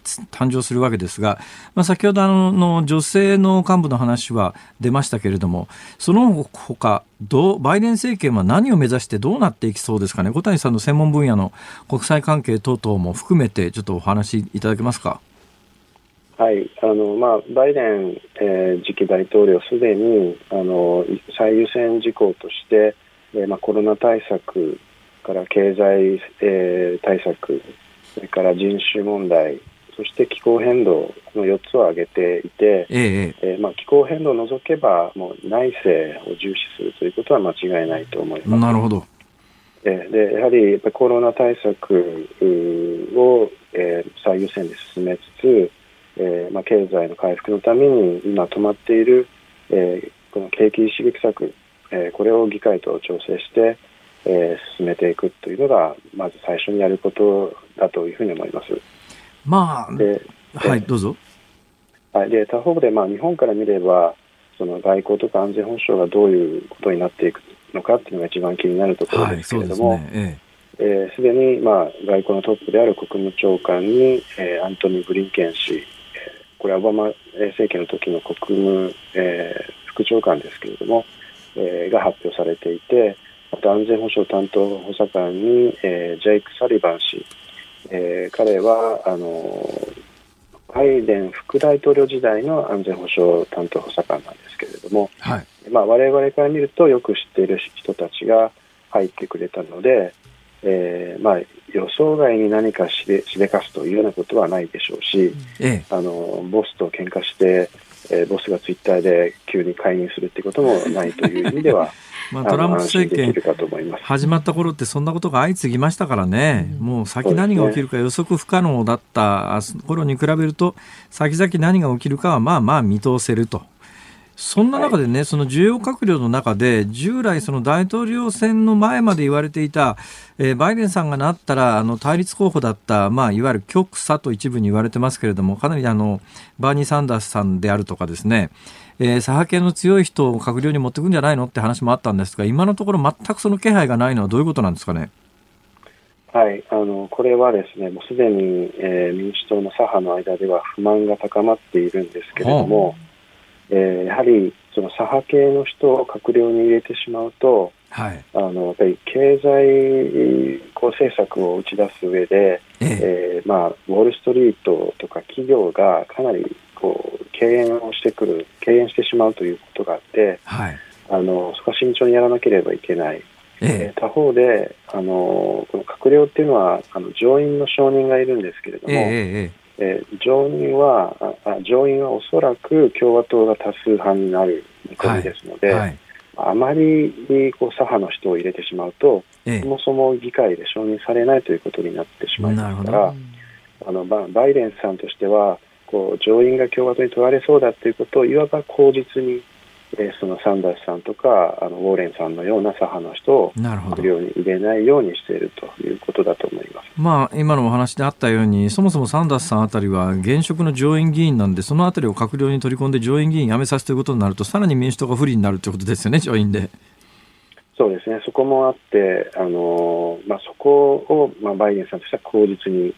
生するわけですが、まあ、先ほどあの女性の幹部の話は出ましたけれども、その他どうバイデン政権は何を目指してどうなっていきそうですかね、小谷さんの専門分野の国際関係等々も含めて、ちょっとお話しいただけますか？はいあのまあ、バイデン、えー、次期大統領、すでにあの最優先事項として、えー、まあ、コロナ対策から経済、えー、対策、それから人種問題、そして気候変動の4つを挙げていて、えええー、まあ、気候変動を除けば、もう内政を重視するということは間違いないと思います。なるほど。えー、でやはりコロナ対策を、えー、最優先で進めつつ、えーまあ、経済の回復のために今止まっている、えー、この景気刺激策えー、これを議会と調整して、えー、進めていくというのが、まず最初にやることだというふうに思います。まあ、ではい、どうぞ。はい、で他方で、まあ、日本から見れば、その外交とか安全保障がどういうことになっていくのかっていうのが一番気になるところですけれども、すで、ねえー、に、まあ、外交のトップである国務長官に、えー、アントニー・ブリンケン氏、これはオバマ政権の時の国務、えー、副長官ですけれども、えー、が発表されていて、安全保障担当補佐官に、えー、ジェイク・サリバン氏、えー、彼はあのバイデン副大統領時代の安全保障担当補佐官なんですけれども、はい、まあ、我々から見るとよく知っている人たちが入ってくれたので、えーまあ、予想外に何かしでしでかすというようなことはないでしょうし、ええ、あのボスと喧嘩してえー、ボスがツイッターで急に介入するっていうこともないという意味では、まあ、トランプ政権始まった頃ってそんなことが相次ぎましたからね、うん、もう先何が起きるか予測不可能だった頃に比べると先々何が起きるかはまあまあ見通せるとそんな中でね、はい、その重要閣僚の中で、従来、その大統領選の前まで言われていた、えー、バイデンさんがなったら、あの対立候補だった、まあ、いわゆる極左と一部に言われてますけれども、かなりあのバーニー・サンダースさんであるとかですね、えー、左派系の強い人を閣僚に持っていくんじゃないのって話もあったんですが、今のところ、全くその気配がないのはどういうことなんですかね？はい、あのこれはですねもうすでに、えー、民主党の左派の間では不満が高まっているんですけれども、えー、やはりその左派系の人を閣僚に入れてしまうと、はい、あのやっぱり経済こう政策を打ち出す上で、ええ。ー、まあ、ウォール・ストリートとか企業がかなりこう敬遠をしてくる敬遠してしまうということがあって、はい、あのそこは慎重にやらなければいけない。ええ。ー、他方であのこの閣僚っていうのはあの上院の承認がいるんですけれども、えーえー、上院はあ上院はおそらく共和党が多数派になる見込みですので、はい。はい、あまりこう左派の人を入れてしまうと、ええ、そもそも議会で承認されないということになってしまいますからあのバイデンさんとしてはこう上院が共和党に取られそうだということをいわば口実に、えー、そのサンダースさんとかあのウォーレンさんのような左派の人を閣僚に入れないようにしているということだと思います、まあ、今のお話であったようにそもそもサンダースさんあたりは現職の上院議員なんでそのあたりを閣僚に取り込んで上院議員辞めさせということになるとさらに民主党が不利になるということですよね上院で。そうですね、そこもあって、あのまあ、そこを、まあ、バイデンさんとしては口実に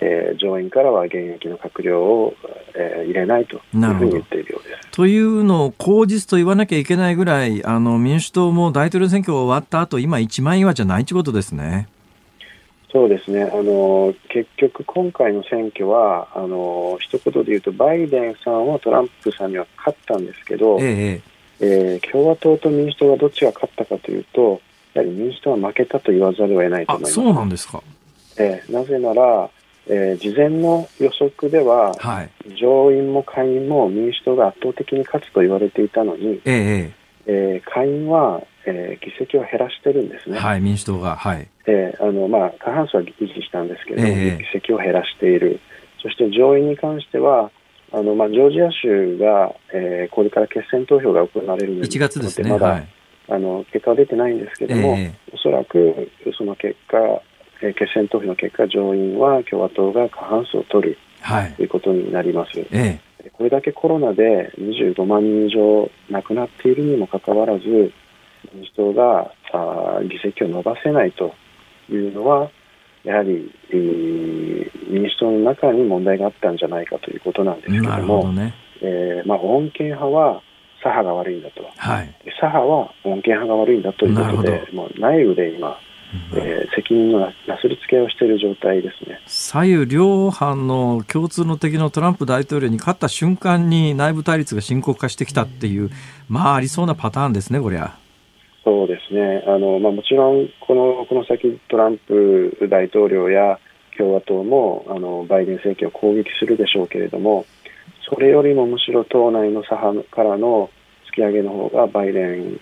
えー、上院からは現役の閣僚を、えー、入れないというふうに言っているようです。というのを口実と言わなきゃいけないぐらいあの民主党も大統領選挙終わった後今一枚岩じゃないということですね。そうですねあの結局、今回の選挙はあの一言で言うとバイデンさんはトランプさんには勝ったんですけど、えええー、共和党と民主党がどっちが勝ったかというとやはり民主党は負けたと言わざるを得ないと思います。そうなんですか、えー、なぜならえー、事前の予測では、はい、上院も下院も民主党が圧倒的に勝つと言われていたのに、ええー、下院は、えー、議席を減らしてるんですね。はい、民主党が、はい。えーあのまあ、過半数は維持したんですけれども、議席を減らしている、そして上院に関しては、あのまあ、ジョージア州が、えー、これから決選投票が行われるので、1月ですね、まだ、はい、あの結果は出てないんですけれども、えー、おそらくその結果、えー、決選投票の結果、上院は共和党が過半数を取る、はい、ということになります。ええ、これだけコロナで25万人以上亡くなっているにもかかわらず、民主党があ議席を伸ばせないというのは、やはり、えー、民主党の中に問題があったんじゃないかということなんですけれども、ね。えーまあ、穏健派は左派が悪いんだと、はい、左派は穏健派が悪いんだということで、もう内部で今、えー、責任のなすりつけをしている状態ですね。左右両派の共通の敵のトランプ大統領に勝った瞬間に内部対立が深刻化してきたっていう、まあ、ありそうなパターンですね、こりゃ。そうですね。あの、まあ、もちろんこのこの先、トランプ大統領や共和党もあのバイデン政権を攻撃するでしょうけれども、それよりもむしろ党内の左派からの突き上げの方がバイデン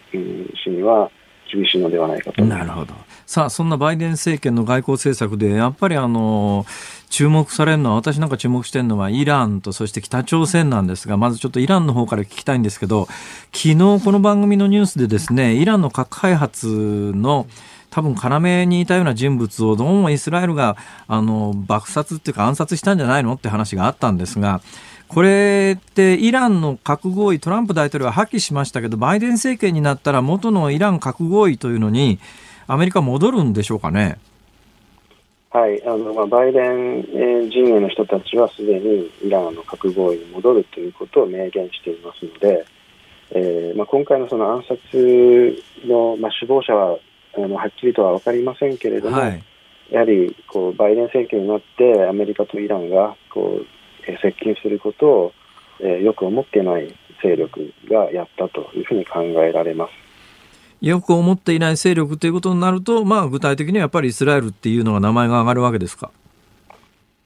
氏には厳しいのではないかと。なるほど。さあ、そんなバイデン政権の外交政策で、やっぱりあの、注目されるのは、私なんか注目してるのはイランとそして北朝鮮なんですが、まずちょっとイランの方から聞きたいんですけど、昨日この番組のニュースでですね、イランの核開発の多分要にいたような人物をどうもイスラエルがあの爆殺っていうか暗殺したんじゃないのって話があったんですが、これってイランの核合意、トランプ大統領は破棄しましたけど、バイデン政権になったら元のイラン核合意というのに、アメリカ戻るんでしょうかね？はい、あのまあ、バイデン、えー、陣営の人たちはすでにイランの核合意に戻るということを明言していますので、えーまあ、今回のその暗殺の、まあ、首謀者はあのはっきりとは分かりませんけれども、はい、やはりこうバイデン政権になってアメリカとイランがこう接近することを、えー、よく思っていない勢力がやったというふうに考えられます。よく思っていない勢力ということになると、まあ、具体的にはやっぱりイスラエルっていうのが名前が上がるわけですか？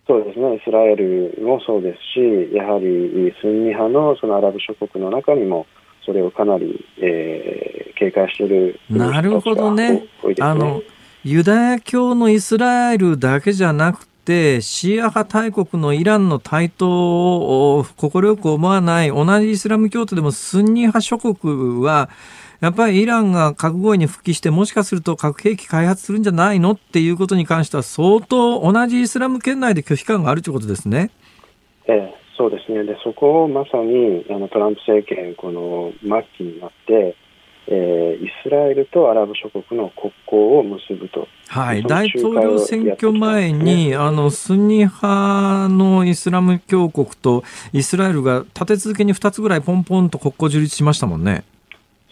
そうですね、イスラエルもそうですし、やはりスンニ派のそのアラブ諸国の中にも、それをかなり、えー、警戒しているなるほどね。あのユダヤ教のイスラエルだけじゃなくて、シーア派大国のイランの台頭を快く思わない、同じイスラム教徒でもスンニ派諸国は、やっぱりイランが核合意に復帰して、もしかすると核兵器開発するんじゃないのっていうことに関しては、相当同じイスラム圏内で拒否感があるということですね。ええ、そうですね。で、そこをまさにあのトランプ政権、この末期になって、えー、イスラエルとアラブ諸国の国交を結ぶと。はい、大統領選挙前に、あのスンニ派のイスラム教国とイスラエルが立て続けに2つぐらいポンポンと国交樹立しましたもんね。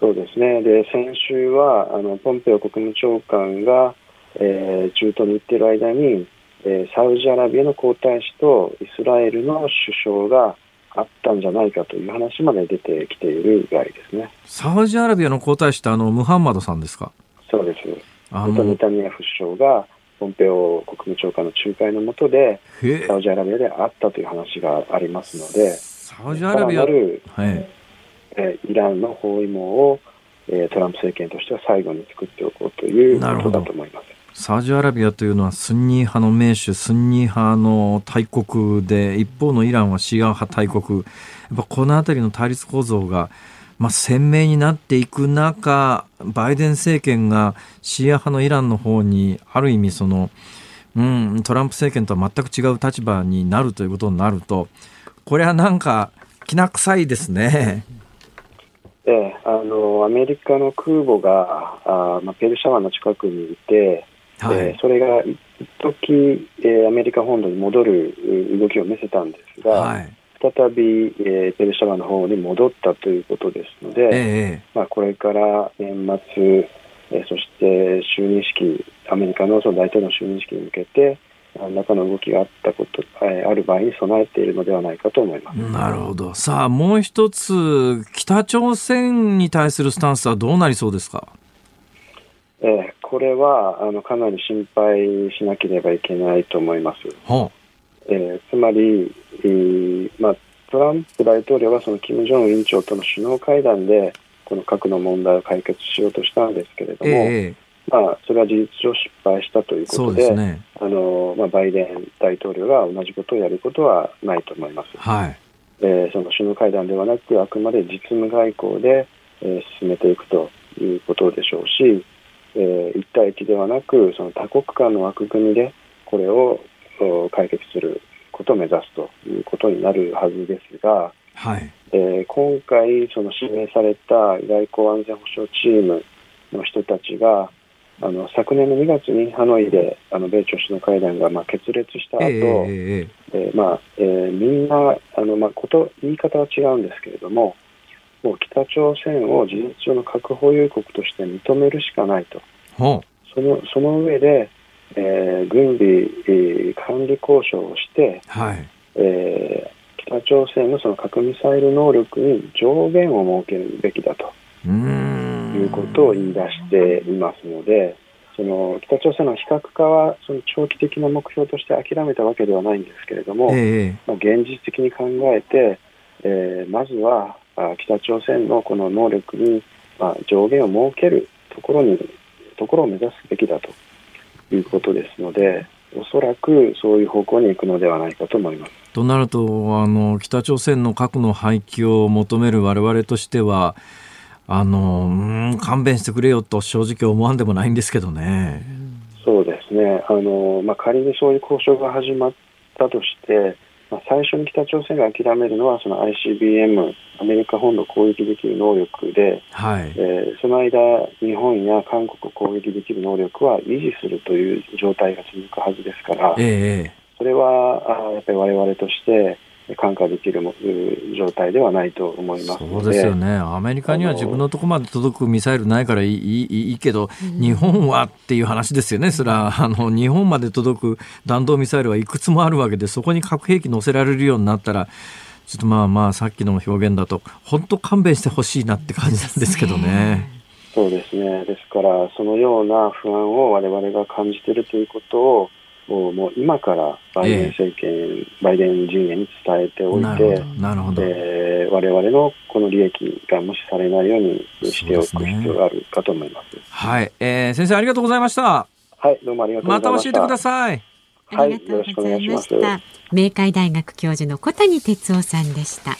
そうですね。で先週はあのポンペオ国務長官が、えー、中東に行っている間に、えー、サウジアラビアの皇太子とイスラエルの首相があったんじゃないかという話まで出てきているぐらいですね。サウジアラビアの皇太子ってあのムハンマドさんですか？そうです。あのネタニヤフ首相がポンペオ国務長官の仲介のもとでサウジアラビアであったという話がありますので、サウジアラビア、はい、えイランの包囲網を、えー、トランプ政権としては最後に作っておこうということだと思います。サウジアラビアというのはスンニー派の名手、スンニー派の大国で、一方のイランはシーア派大国。やっぱこの辺りの対立構造が、まあ、鮮明になっていく中バイデン政権がシーア派のイランの方にある意味その、うん、トランプ政権とは全く違う立場になるということになるとこれはなんかきな臭いですね。ええ、あのアメリカの空母があ、まあ、ペルシャ湾の近くにいて、はい、えー、それが一時、えー、アメリカ本土に戻る動きを見せたんですが、はい、再び、えー、ペルシャ湾の方に戻ったということですので、え。まあ、これから年末、えー、そして就任式、アメリカのその大統領の就任式に向けて、何らかの動きがあったこと、えー、ある場合に備えているのではないかと思います。なるほど。さあ、もう一つ、北朝鮮に対するスタンスはどうなりそうですか？えー、これはあのかなり心配しなければいけないと思います。はあ、えー、つまり、えーまあ、トランプ大統領はその金正恩委員長との首脳会談でこの核の問題を解決しようとしたんですけれども、えー、まあ、それは事実上失敗したということで、ね、あのまあ、バイデン大統領が同じことをやることはないと思います。はい。えー、その首脳会談ではなく、あくまで実務外交で、えー、進めていくということでしょうし、えー、一対一ではなく、その多国間の枠組みでこれを解決することを目指すということになるはずですが、はい。えー、今回、その指名された外交安全保障チームの人たちが、あの昨年の2月にハノイであの米朝首脳会談がまあ決裂した後、えー、まあえー、みんなあの、まあ、こと言い方は違うんですけれどももう北朝鮮を事実上の核保有国として認めるしかないと、そのその上で、えー、軍備、えー、管理交渉をして、はい。えー、北朝鮮のその核ミサイル能力に上限を設けるべきだと。いうことを言い出していますので、その北朝鮮の非核化はその長期的な目標として諦めたわけではないんですけれども、えー、まあ、現実的に考えて、えー、まずは北朝鮮のこの能力に、まあ、上限を設けるところにところを目指すべきだということですので、おそらくそういう方向に行くのではないかと思います。となるとあの北朝鮮の核の廃棄を求める我々としてはあのうん勘弁してくれよと正直思わんでもないんですけどね。そうですね。あの、まあ、仮にそういう交渉が始まったとして、まあ、最初に北朝鮮が諦めるのはその ICBM アメリカ本土攻撃できる能力で、はい。えー、その間日本や韓国を攻撃できる能力は維持するという状態が続くはずですから、えー、それはあやっぱり我々として感化できる状態ではないと思いますそうですよね、アメリカには自分のところまで届くミサイルないからいいいいけど、日本はっていう話ですよね、それはあの日本まで届く弾道ミサイルはいくつもあるわけで、そこに核兵器載せられるようになったら、ちょっとまあまあ、さっきの表現だと、本当、勘弁してほしいなって感じなんですけどね。そうですね。ですから、そのような不安を我々が感じているということを、をもう今からバイデン政権、えー、バイデン陣営に伝えておいて、なるほどえー、我々のこの利益が無視されないようにしておく必要があるかと思います。すね、はい、えー、先生ありがとうございました。はい、どうもありがとうございました。また教えてください。はい、よろしくお願いします。明海大学教授の小谷哲夫さんでした。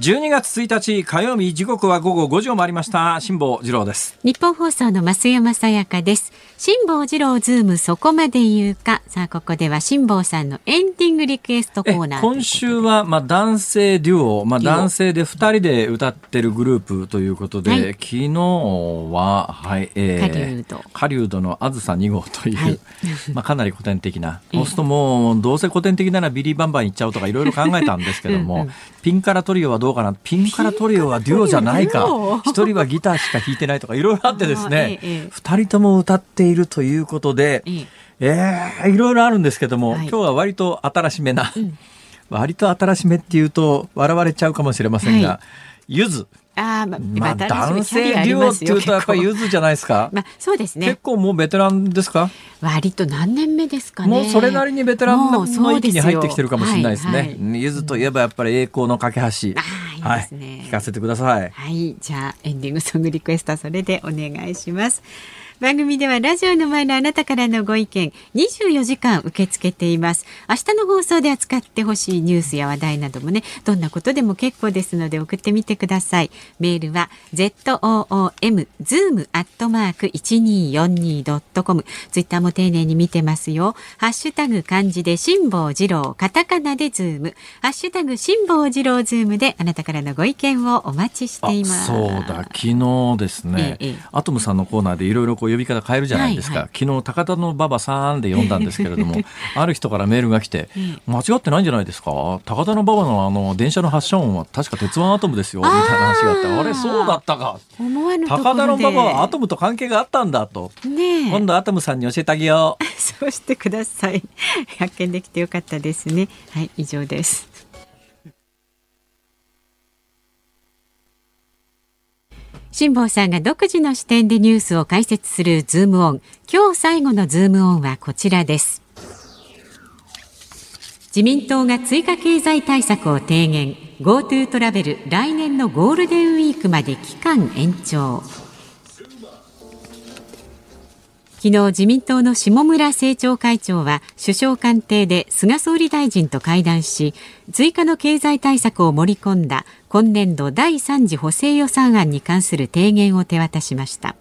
12月1日火曜日時刻は午後5時を回りました。辛坊治郎です。日本放送の増山さやかです。辛坊治郎ズームそこまで言うか。さあここでは辛坊さんのエンディングリクエストコーナー今週はまあ男性デュオまあ男性で2人で歌ってるグループということで、はい、昨日ははいえー、狩人のあずさ2号という、はい、まあかなり古典的な。そうするともうどうせ古典的ならビリーバンバンいっちゃうとかいろいろ考えたんですけどもうん、ピンカラトリオはどうかな。ピンカラトリオはデュオじゃないか。一人はギターしか弾いてないとかいろいろあってですね。二、人とも歌っているということで、ええ。ー、いろいろあるんですけども、はい、今日は割と新しめな、うん、割と新しめっていうと笑われちゃうかもしれませんが、はい、ゆずあまあ、まあ、男性デュオっていうとやっぱりゆずじゃないですか？まあ、そうですね。結構もうベテランですか？割と何年目ですかね。もうそれなりにベテランの域に入ってきてるかもしれないですね。ゆず、はい、といえばやっぱり栄光の架け橋。はい、聞かせてください。はい、じゃあエンディングソングリクエストそれでお願いします。番組ではラジオの前のあなたからのご意見24時間受け付けています。明日の放送で扱ってほしいニュースや話題などもねどんなことでも結構ですので送ってみてください。メールは zoom zoom アットマーク 1242.com ツイッターも丁寧に見てますよ。ハッシュタグ漢字で辛坊治郎カタカナでズーム。ハッシュタグ辛坊治郎ズームであなたからのご意見をお待ちしています。そうだ。昨日ですね、ええ、アトムさんのコーナーでいろいろこう呼び方変えるじゃないですか、はいはい、昨日高田の馬場さんで呼んだんですけれども ある人からメールが来て、間違ってないんじゃないですか？高田の馬場のあの電車の発車音は確か鉄腕アトムですよみたいな話があってあれそうだったか。高田の馬場はアトムと関係があったんだと、ね、今度アトムさんに教えてあげよう。そうしてください。発見できてよかったですね。はい以上です辛坊さんが独自の視点でニュースを解説するズームオン。今日最後のズームオンはこちらです。自民党が追加経済対策を提言。GoTo トラベル来年のゴールデンウィークまで期間延長。昨日自民党の下村政調会長は首相官邸で菅総理大臣と会談し追加の経済対策を盛り込んだ今年度第3次補正予算案に関する提言を手渡しました。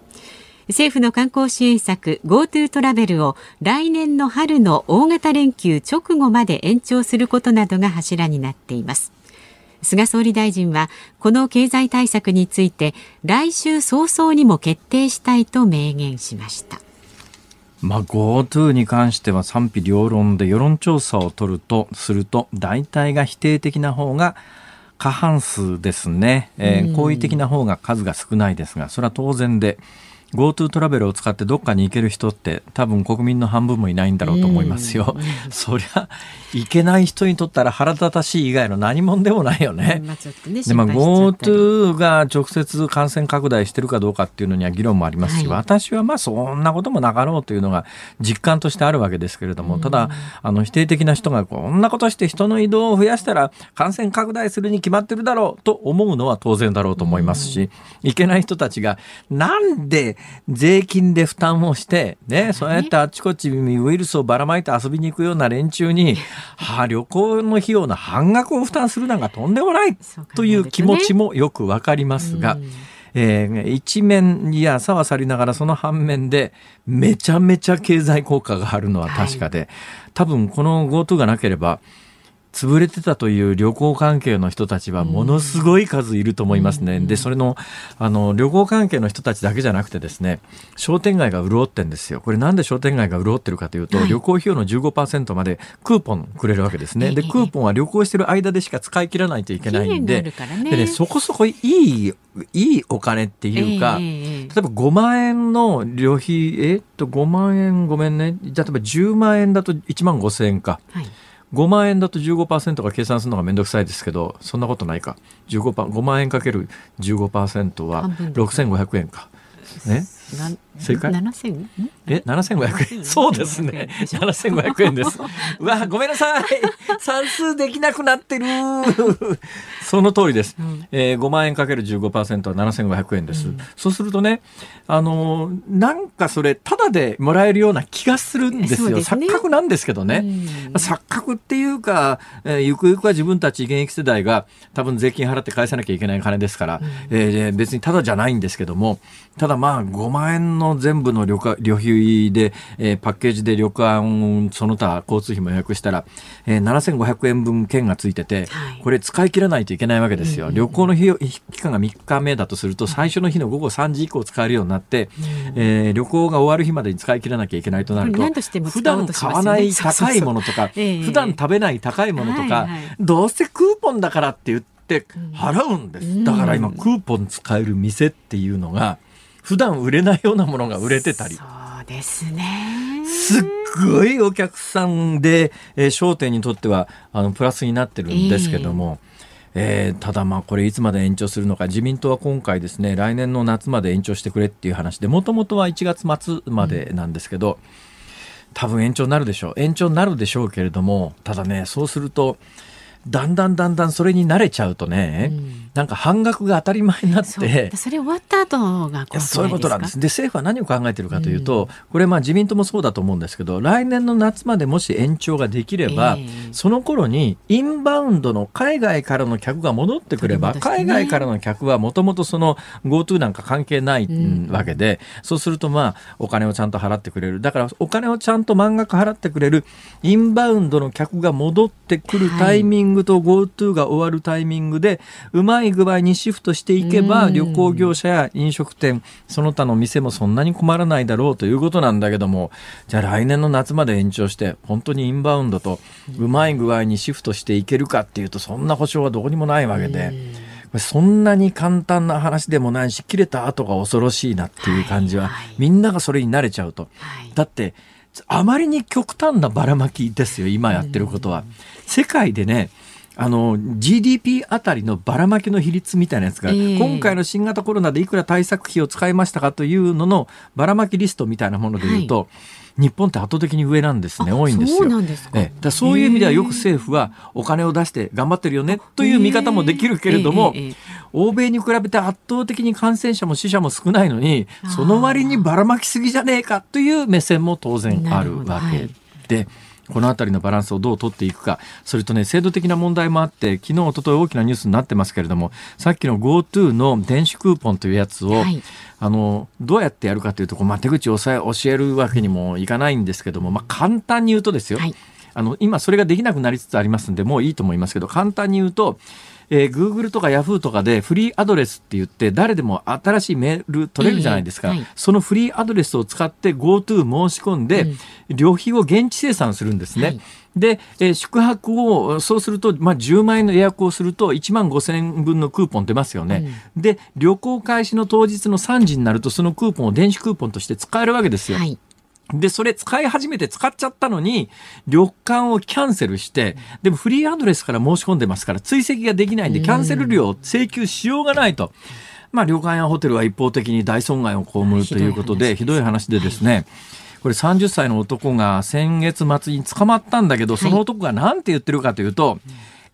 政府の観光支援策 GoTo トラベルを来年の春の大型連休直後まで延長することなどが柱になっています。菅総理大臣はこの経済対策について来週早々にも決定したいと明言しました。まあ、GoTo に関しては賛否両論で世論調査を取るとすると大体が否定的な方が過半数ですね、えー、好意的な方が数が少ないですがそれは当然で GoTo トラベルを使ってどっかに行ける人って多分国民の半分もいないんだろうと思いますよ。そりゃ行けない人にとったら腹立たしい以外の何もでもないよね。まあ、ねでまあ GoTo が直接感染拡大してるかどうかっていうのには議論もありますし、はい、私はまあそんなこともなかろうというのが実感としてあるわけですけれども、ただあの否定的な人がこんなことして人の移動を増やしたら感染拡大するに決まってるだろうと思うのは当然だろうと思いますし、行けない人たちがなんで税金で負担をして、ね、そうやってあっちこっちウイルスをばらまいて遊びに行くような連中に、はあ、旅行の費用の半額を負担するなんかとんでもないという気持ちもよくわかりますが、えー、一面いやさはさりながらその反面でめちゃめちゃ経済効果があるのは確かで、はい、多分この GoTo がなければ潰れてたという旅行関係の人たちはものすごい数いると思いますね。で、それの、あの、旅行関係の人たちだけじゃなくてですね、商店街が潤ってんですよ。これなんで商店街が潤ってるかというと、はい、旅行費用の15%までクーポンくれるわけですね。で、クーポンは旅行してる間でしか使い切らないといけないんで、ね、でね、そこそこいい、いいお金っていうか、例えば5万円の旅費、えっと、5万円ごめんね。例えば10万円だと1万5千円か。はい5万円だと15%が計算するのがめんどくさいですけどそんなことないか。15 5万円かける15%は6500円か。ね正解？七千？え七千五百円？そうですね。七千五百円です。うわごめんなさい。算数できなくなってる。その通りです、うん、えー、5万円かける15%は七千五百円です、うん、そうするとねあのー、なんかそれただでもらえるような気がするんですよ、ね、錯覚なんですけどね、うん、錯覚っていうか、えー、ゆくゆくは自分たち現役世代が多分税金払って返さなきゃいけない金ですから、うん、えー、別にただじゃないんですけどもただまあ5万円の全部の旅旅費で、えー、パッケージで旅館その他交通費も予約したら、えー、7500円分券がついてて、はい、これ使い切らないといけないわけですよ、うん、旅行の日期間が3日目だとすると最初の日の午後3時以降使えるようになって、うん、えー、旅行が終わる日までに使い切らなきゃいけないとなると、普段買わない高いものとか普段食べない高いものとか、どうせクーポンだからって言って払うんです、だから今クーポン使える店っていうのが、普段売れないようなものが売れてたり。そうですね。すっごいお客さんで、えー、商店にとってはあのプラスになってるんですけども。えー、ただまあこれいつまで延長するのか自民党は今回ですね来年の夏まで延長してくれっていう話でもともとは1月末までなんですけど、多分延長になるでしょう延長になるでしょうけれどもただねそうするとだんだんだんだんそれに慣れちゃうとね、うん。なんか半額が当たり前になって。それ終わった後が怖そういうことなんです。で、政府は何を考えているかというと、これまあ自民党もそうだと思うんですけど、来年の夏までもし延長ができれば、ええ。その頃にインバウンドの海外からの客が戻ってくれば、ね。海外からの客はもともとその GoTo なんか関係ないんわけで、そうするとまあお金をちゃんと払ってくれる。だからお金をちゃんと満額払ってくれるインバウンドの客が戻ってくるタイミングと GoTo が終わるタイミングで、うまい具合にシフトしていけば、うん。旅行業者や飲食店、その他の店もそんなに困らないだろうということなんだけども、じゃあ来年の夏まで延長して、本当にインバウンドとうまい具合にシフトしていけるかっていうと、そんな保証はどこにもないわけで、そんなに簡単な話でもないし、切れた後が恐ろしいなっていう感じは、はい。はいみんながそれに慣れちゃうと。はい。だって、あまりに極端なばらまきですよ、今やってることは。世界でね、あの GDP あたりのばらまきの比率みたいなやつが、ええ。今回の新型コロナでいくら対策費を使いましたかというののばらまきリストみたいなものでいうと、日本って圧倒的に上なんですねあ多いんですよ。そうええ。だそういう意味ではよく政府はお金を出して頑張ってるよねという見方もできるけれども、ええええ。欧米に比べて圧倒的に感染者も死者も少ないのにその割にばらまきすぎじゃねえかという目線も当然あるわけで。この辺りのバランスをどう取っていくか、それとね、制度的な問題もあって、昨日、一昨日大きなニュースになってますけれども、さっきの GoTo の電子クーポンというやつを、はい。あの、どうやってやるかというと、こうまあ、手口を教えるわけにもいかないんですけども、まあ、簡単に言うとですよ、はい。あの今それができなくなりつつありますんでもういいと思いますけど簡単に言うと、えー、Google とか Yahoo とかでフリーアドレスって言って誰でも新しいメール取れるじゃないですか、ええはい。そのフリーアドレスを使って GoTo 申し込んで、旅費を現地生産するんですね。はい。で、えー宿泊をそうすると、まあ、10万円の予約をすると1万5千円分のクーポン出ますよね、で旅行開始の当日の3時になるとそのクーポンを電子クーポンとして使えるわけですよ。はいで、それ使い始めて使っちゃったのに、旅館をキャンセルして、でもフリーアドレスから申し込んでますから、追跡ができないんで、キャンセル料を請求しようがないと。まあ、旅館やホテルは一方的に大損害を被るということで、ひどい話でですね、これ30歳の男が先月末に捕まったんだけど、その男が何て言ってるかというと、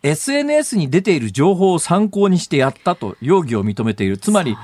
SNS に出ている情報を参考にしてやったと容疑を認めている。つまり、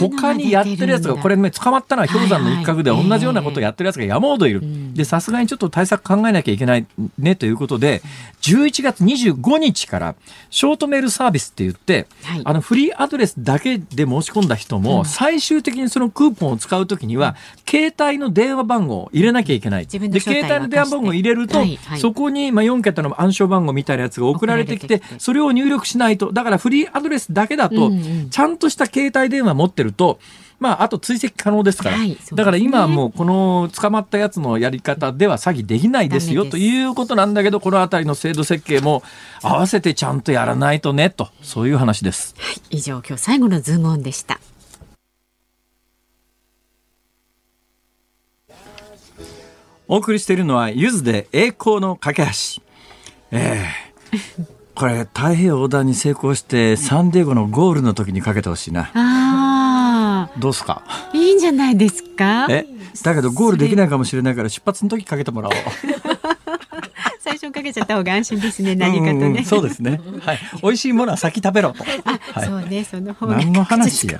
他にやってるやつが、これね、捕まったのは氷山の一角で同じようなことをやってるやつが山ほどいる。で、さすがにちょっと対策考えなきゃいけないねということで、11月25日からショートメールサービスって言って、はいあのフリーアドレスだけで申し込んだ人も、最終的にそのクーポンを使うときには、携帯の電話番号を入れなきゃいけない。で、携帯の電話番号を入れると、そこにまあ4桁の暗証番号みたいなやつが送られてききてそれを入力しないとだからフリーアドレスだけだと、ちゃんとした携帯電話持ってるとまあ、あと追跡可能ですから、はいね。だから今はもうこの捕まったやつのやり方では詐欺できないですよということなんだけどこのあたりの制度設計も合わせてちゃんとやらないとねとそういう話です。以上今日最後のズームオンでした。お送りしているのはゆずで栄光の架け橋。ええ これ太平洋横断に成功してサンディエゴのゴールの時にかけてほしいな。あどうすか？あいいんじゃないですか？え？だけどゴールできないかもしれないから出発の時かけてもらおう。最初にかけちゃった方が安心ですね何かとね、うんうんそうですね。はい。美味しいものは先食べろと。はい。そうねその方が何の話や。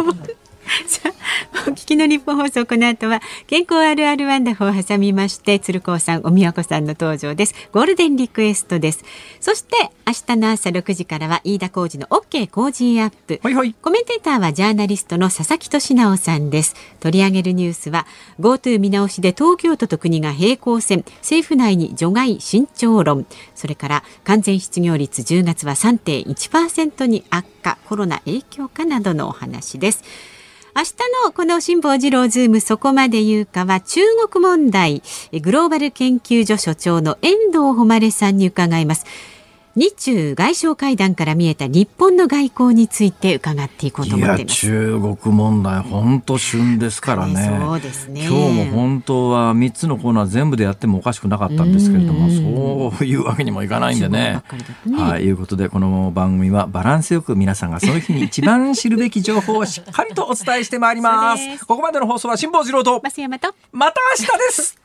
お聞きの日本放送この後は健康あるあるワンダフを挟みまして鶴光さんお宮子さんの登場ですゴールデンリクエストですそして明日の朝6時からは飯田浩二の OK 工事アップほいほい。コメンテーターはジャーナリストの佐々木俊直さんです。取り上げるニュースは GoTo 見直しで東京都と国が平行線、政府内に除外慎重論、それから完全失業率10月は3.1%に悪化、コロナ影響かなどのお話です。明日のこの辛坊治郎ズームそこまで言うかは中国問題グローバル研究所所長の遠藤誉さんに伺います。日中外相会談から見えた日本の外交について伺っていこうと思っています。中国問題本当旬ですからね。そうですね。今日も本当は3つのコーナー全部でやってもおかしくなかったんですけれどもそういうわけにもいかないんでね。ねはい、いうことでこの番組はバランスよく皆さんがその日に一番知るべき情報をしっかりとお伝えしてまいります。ここまでの放送は辛坊治郎と増山とまた明日です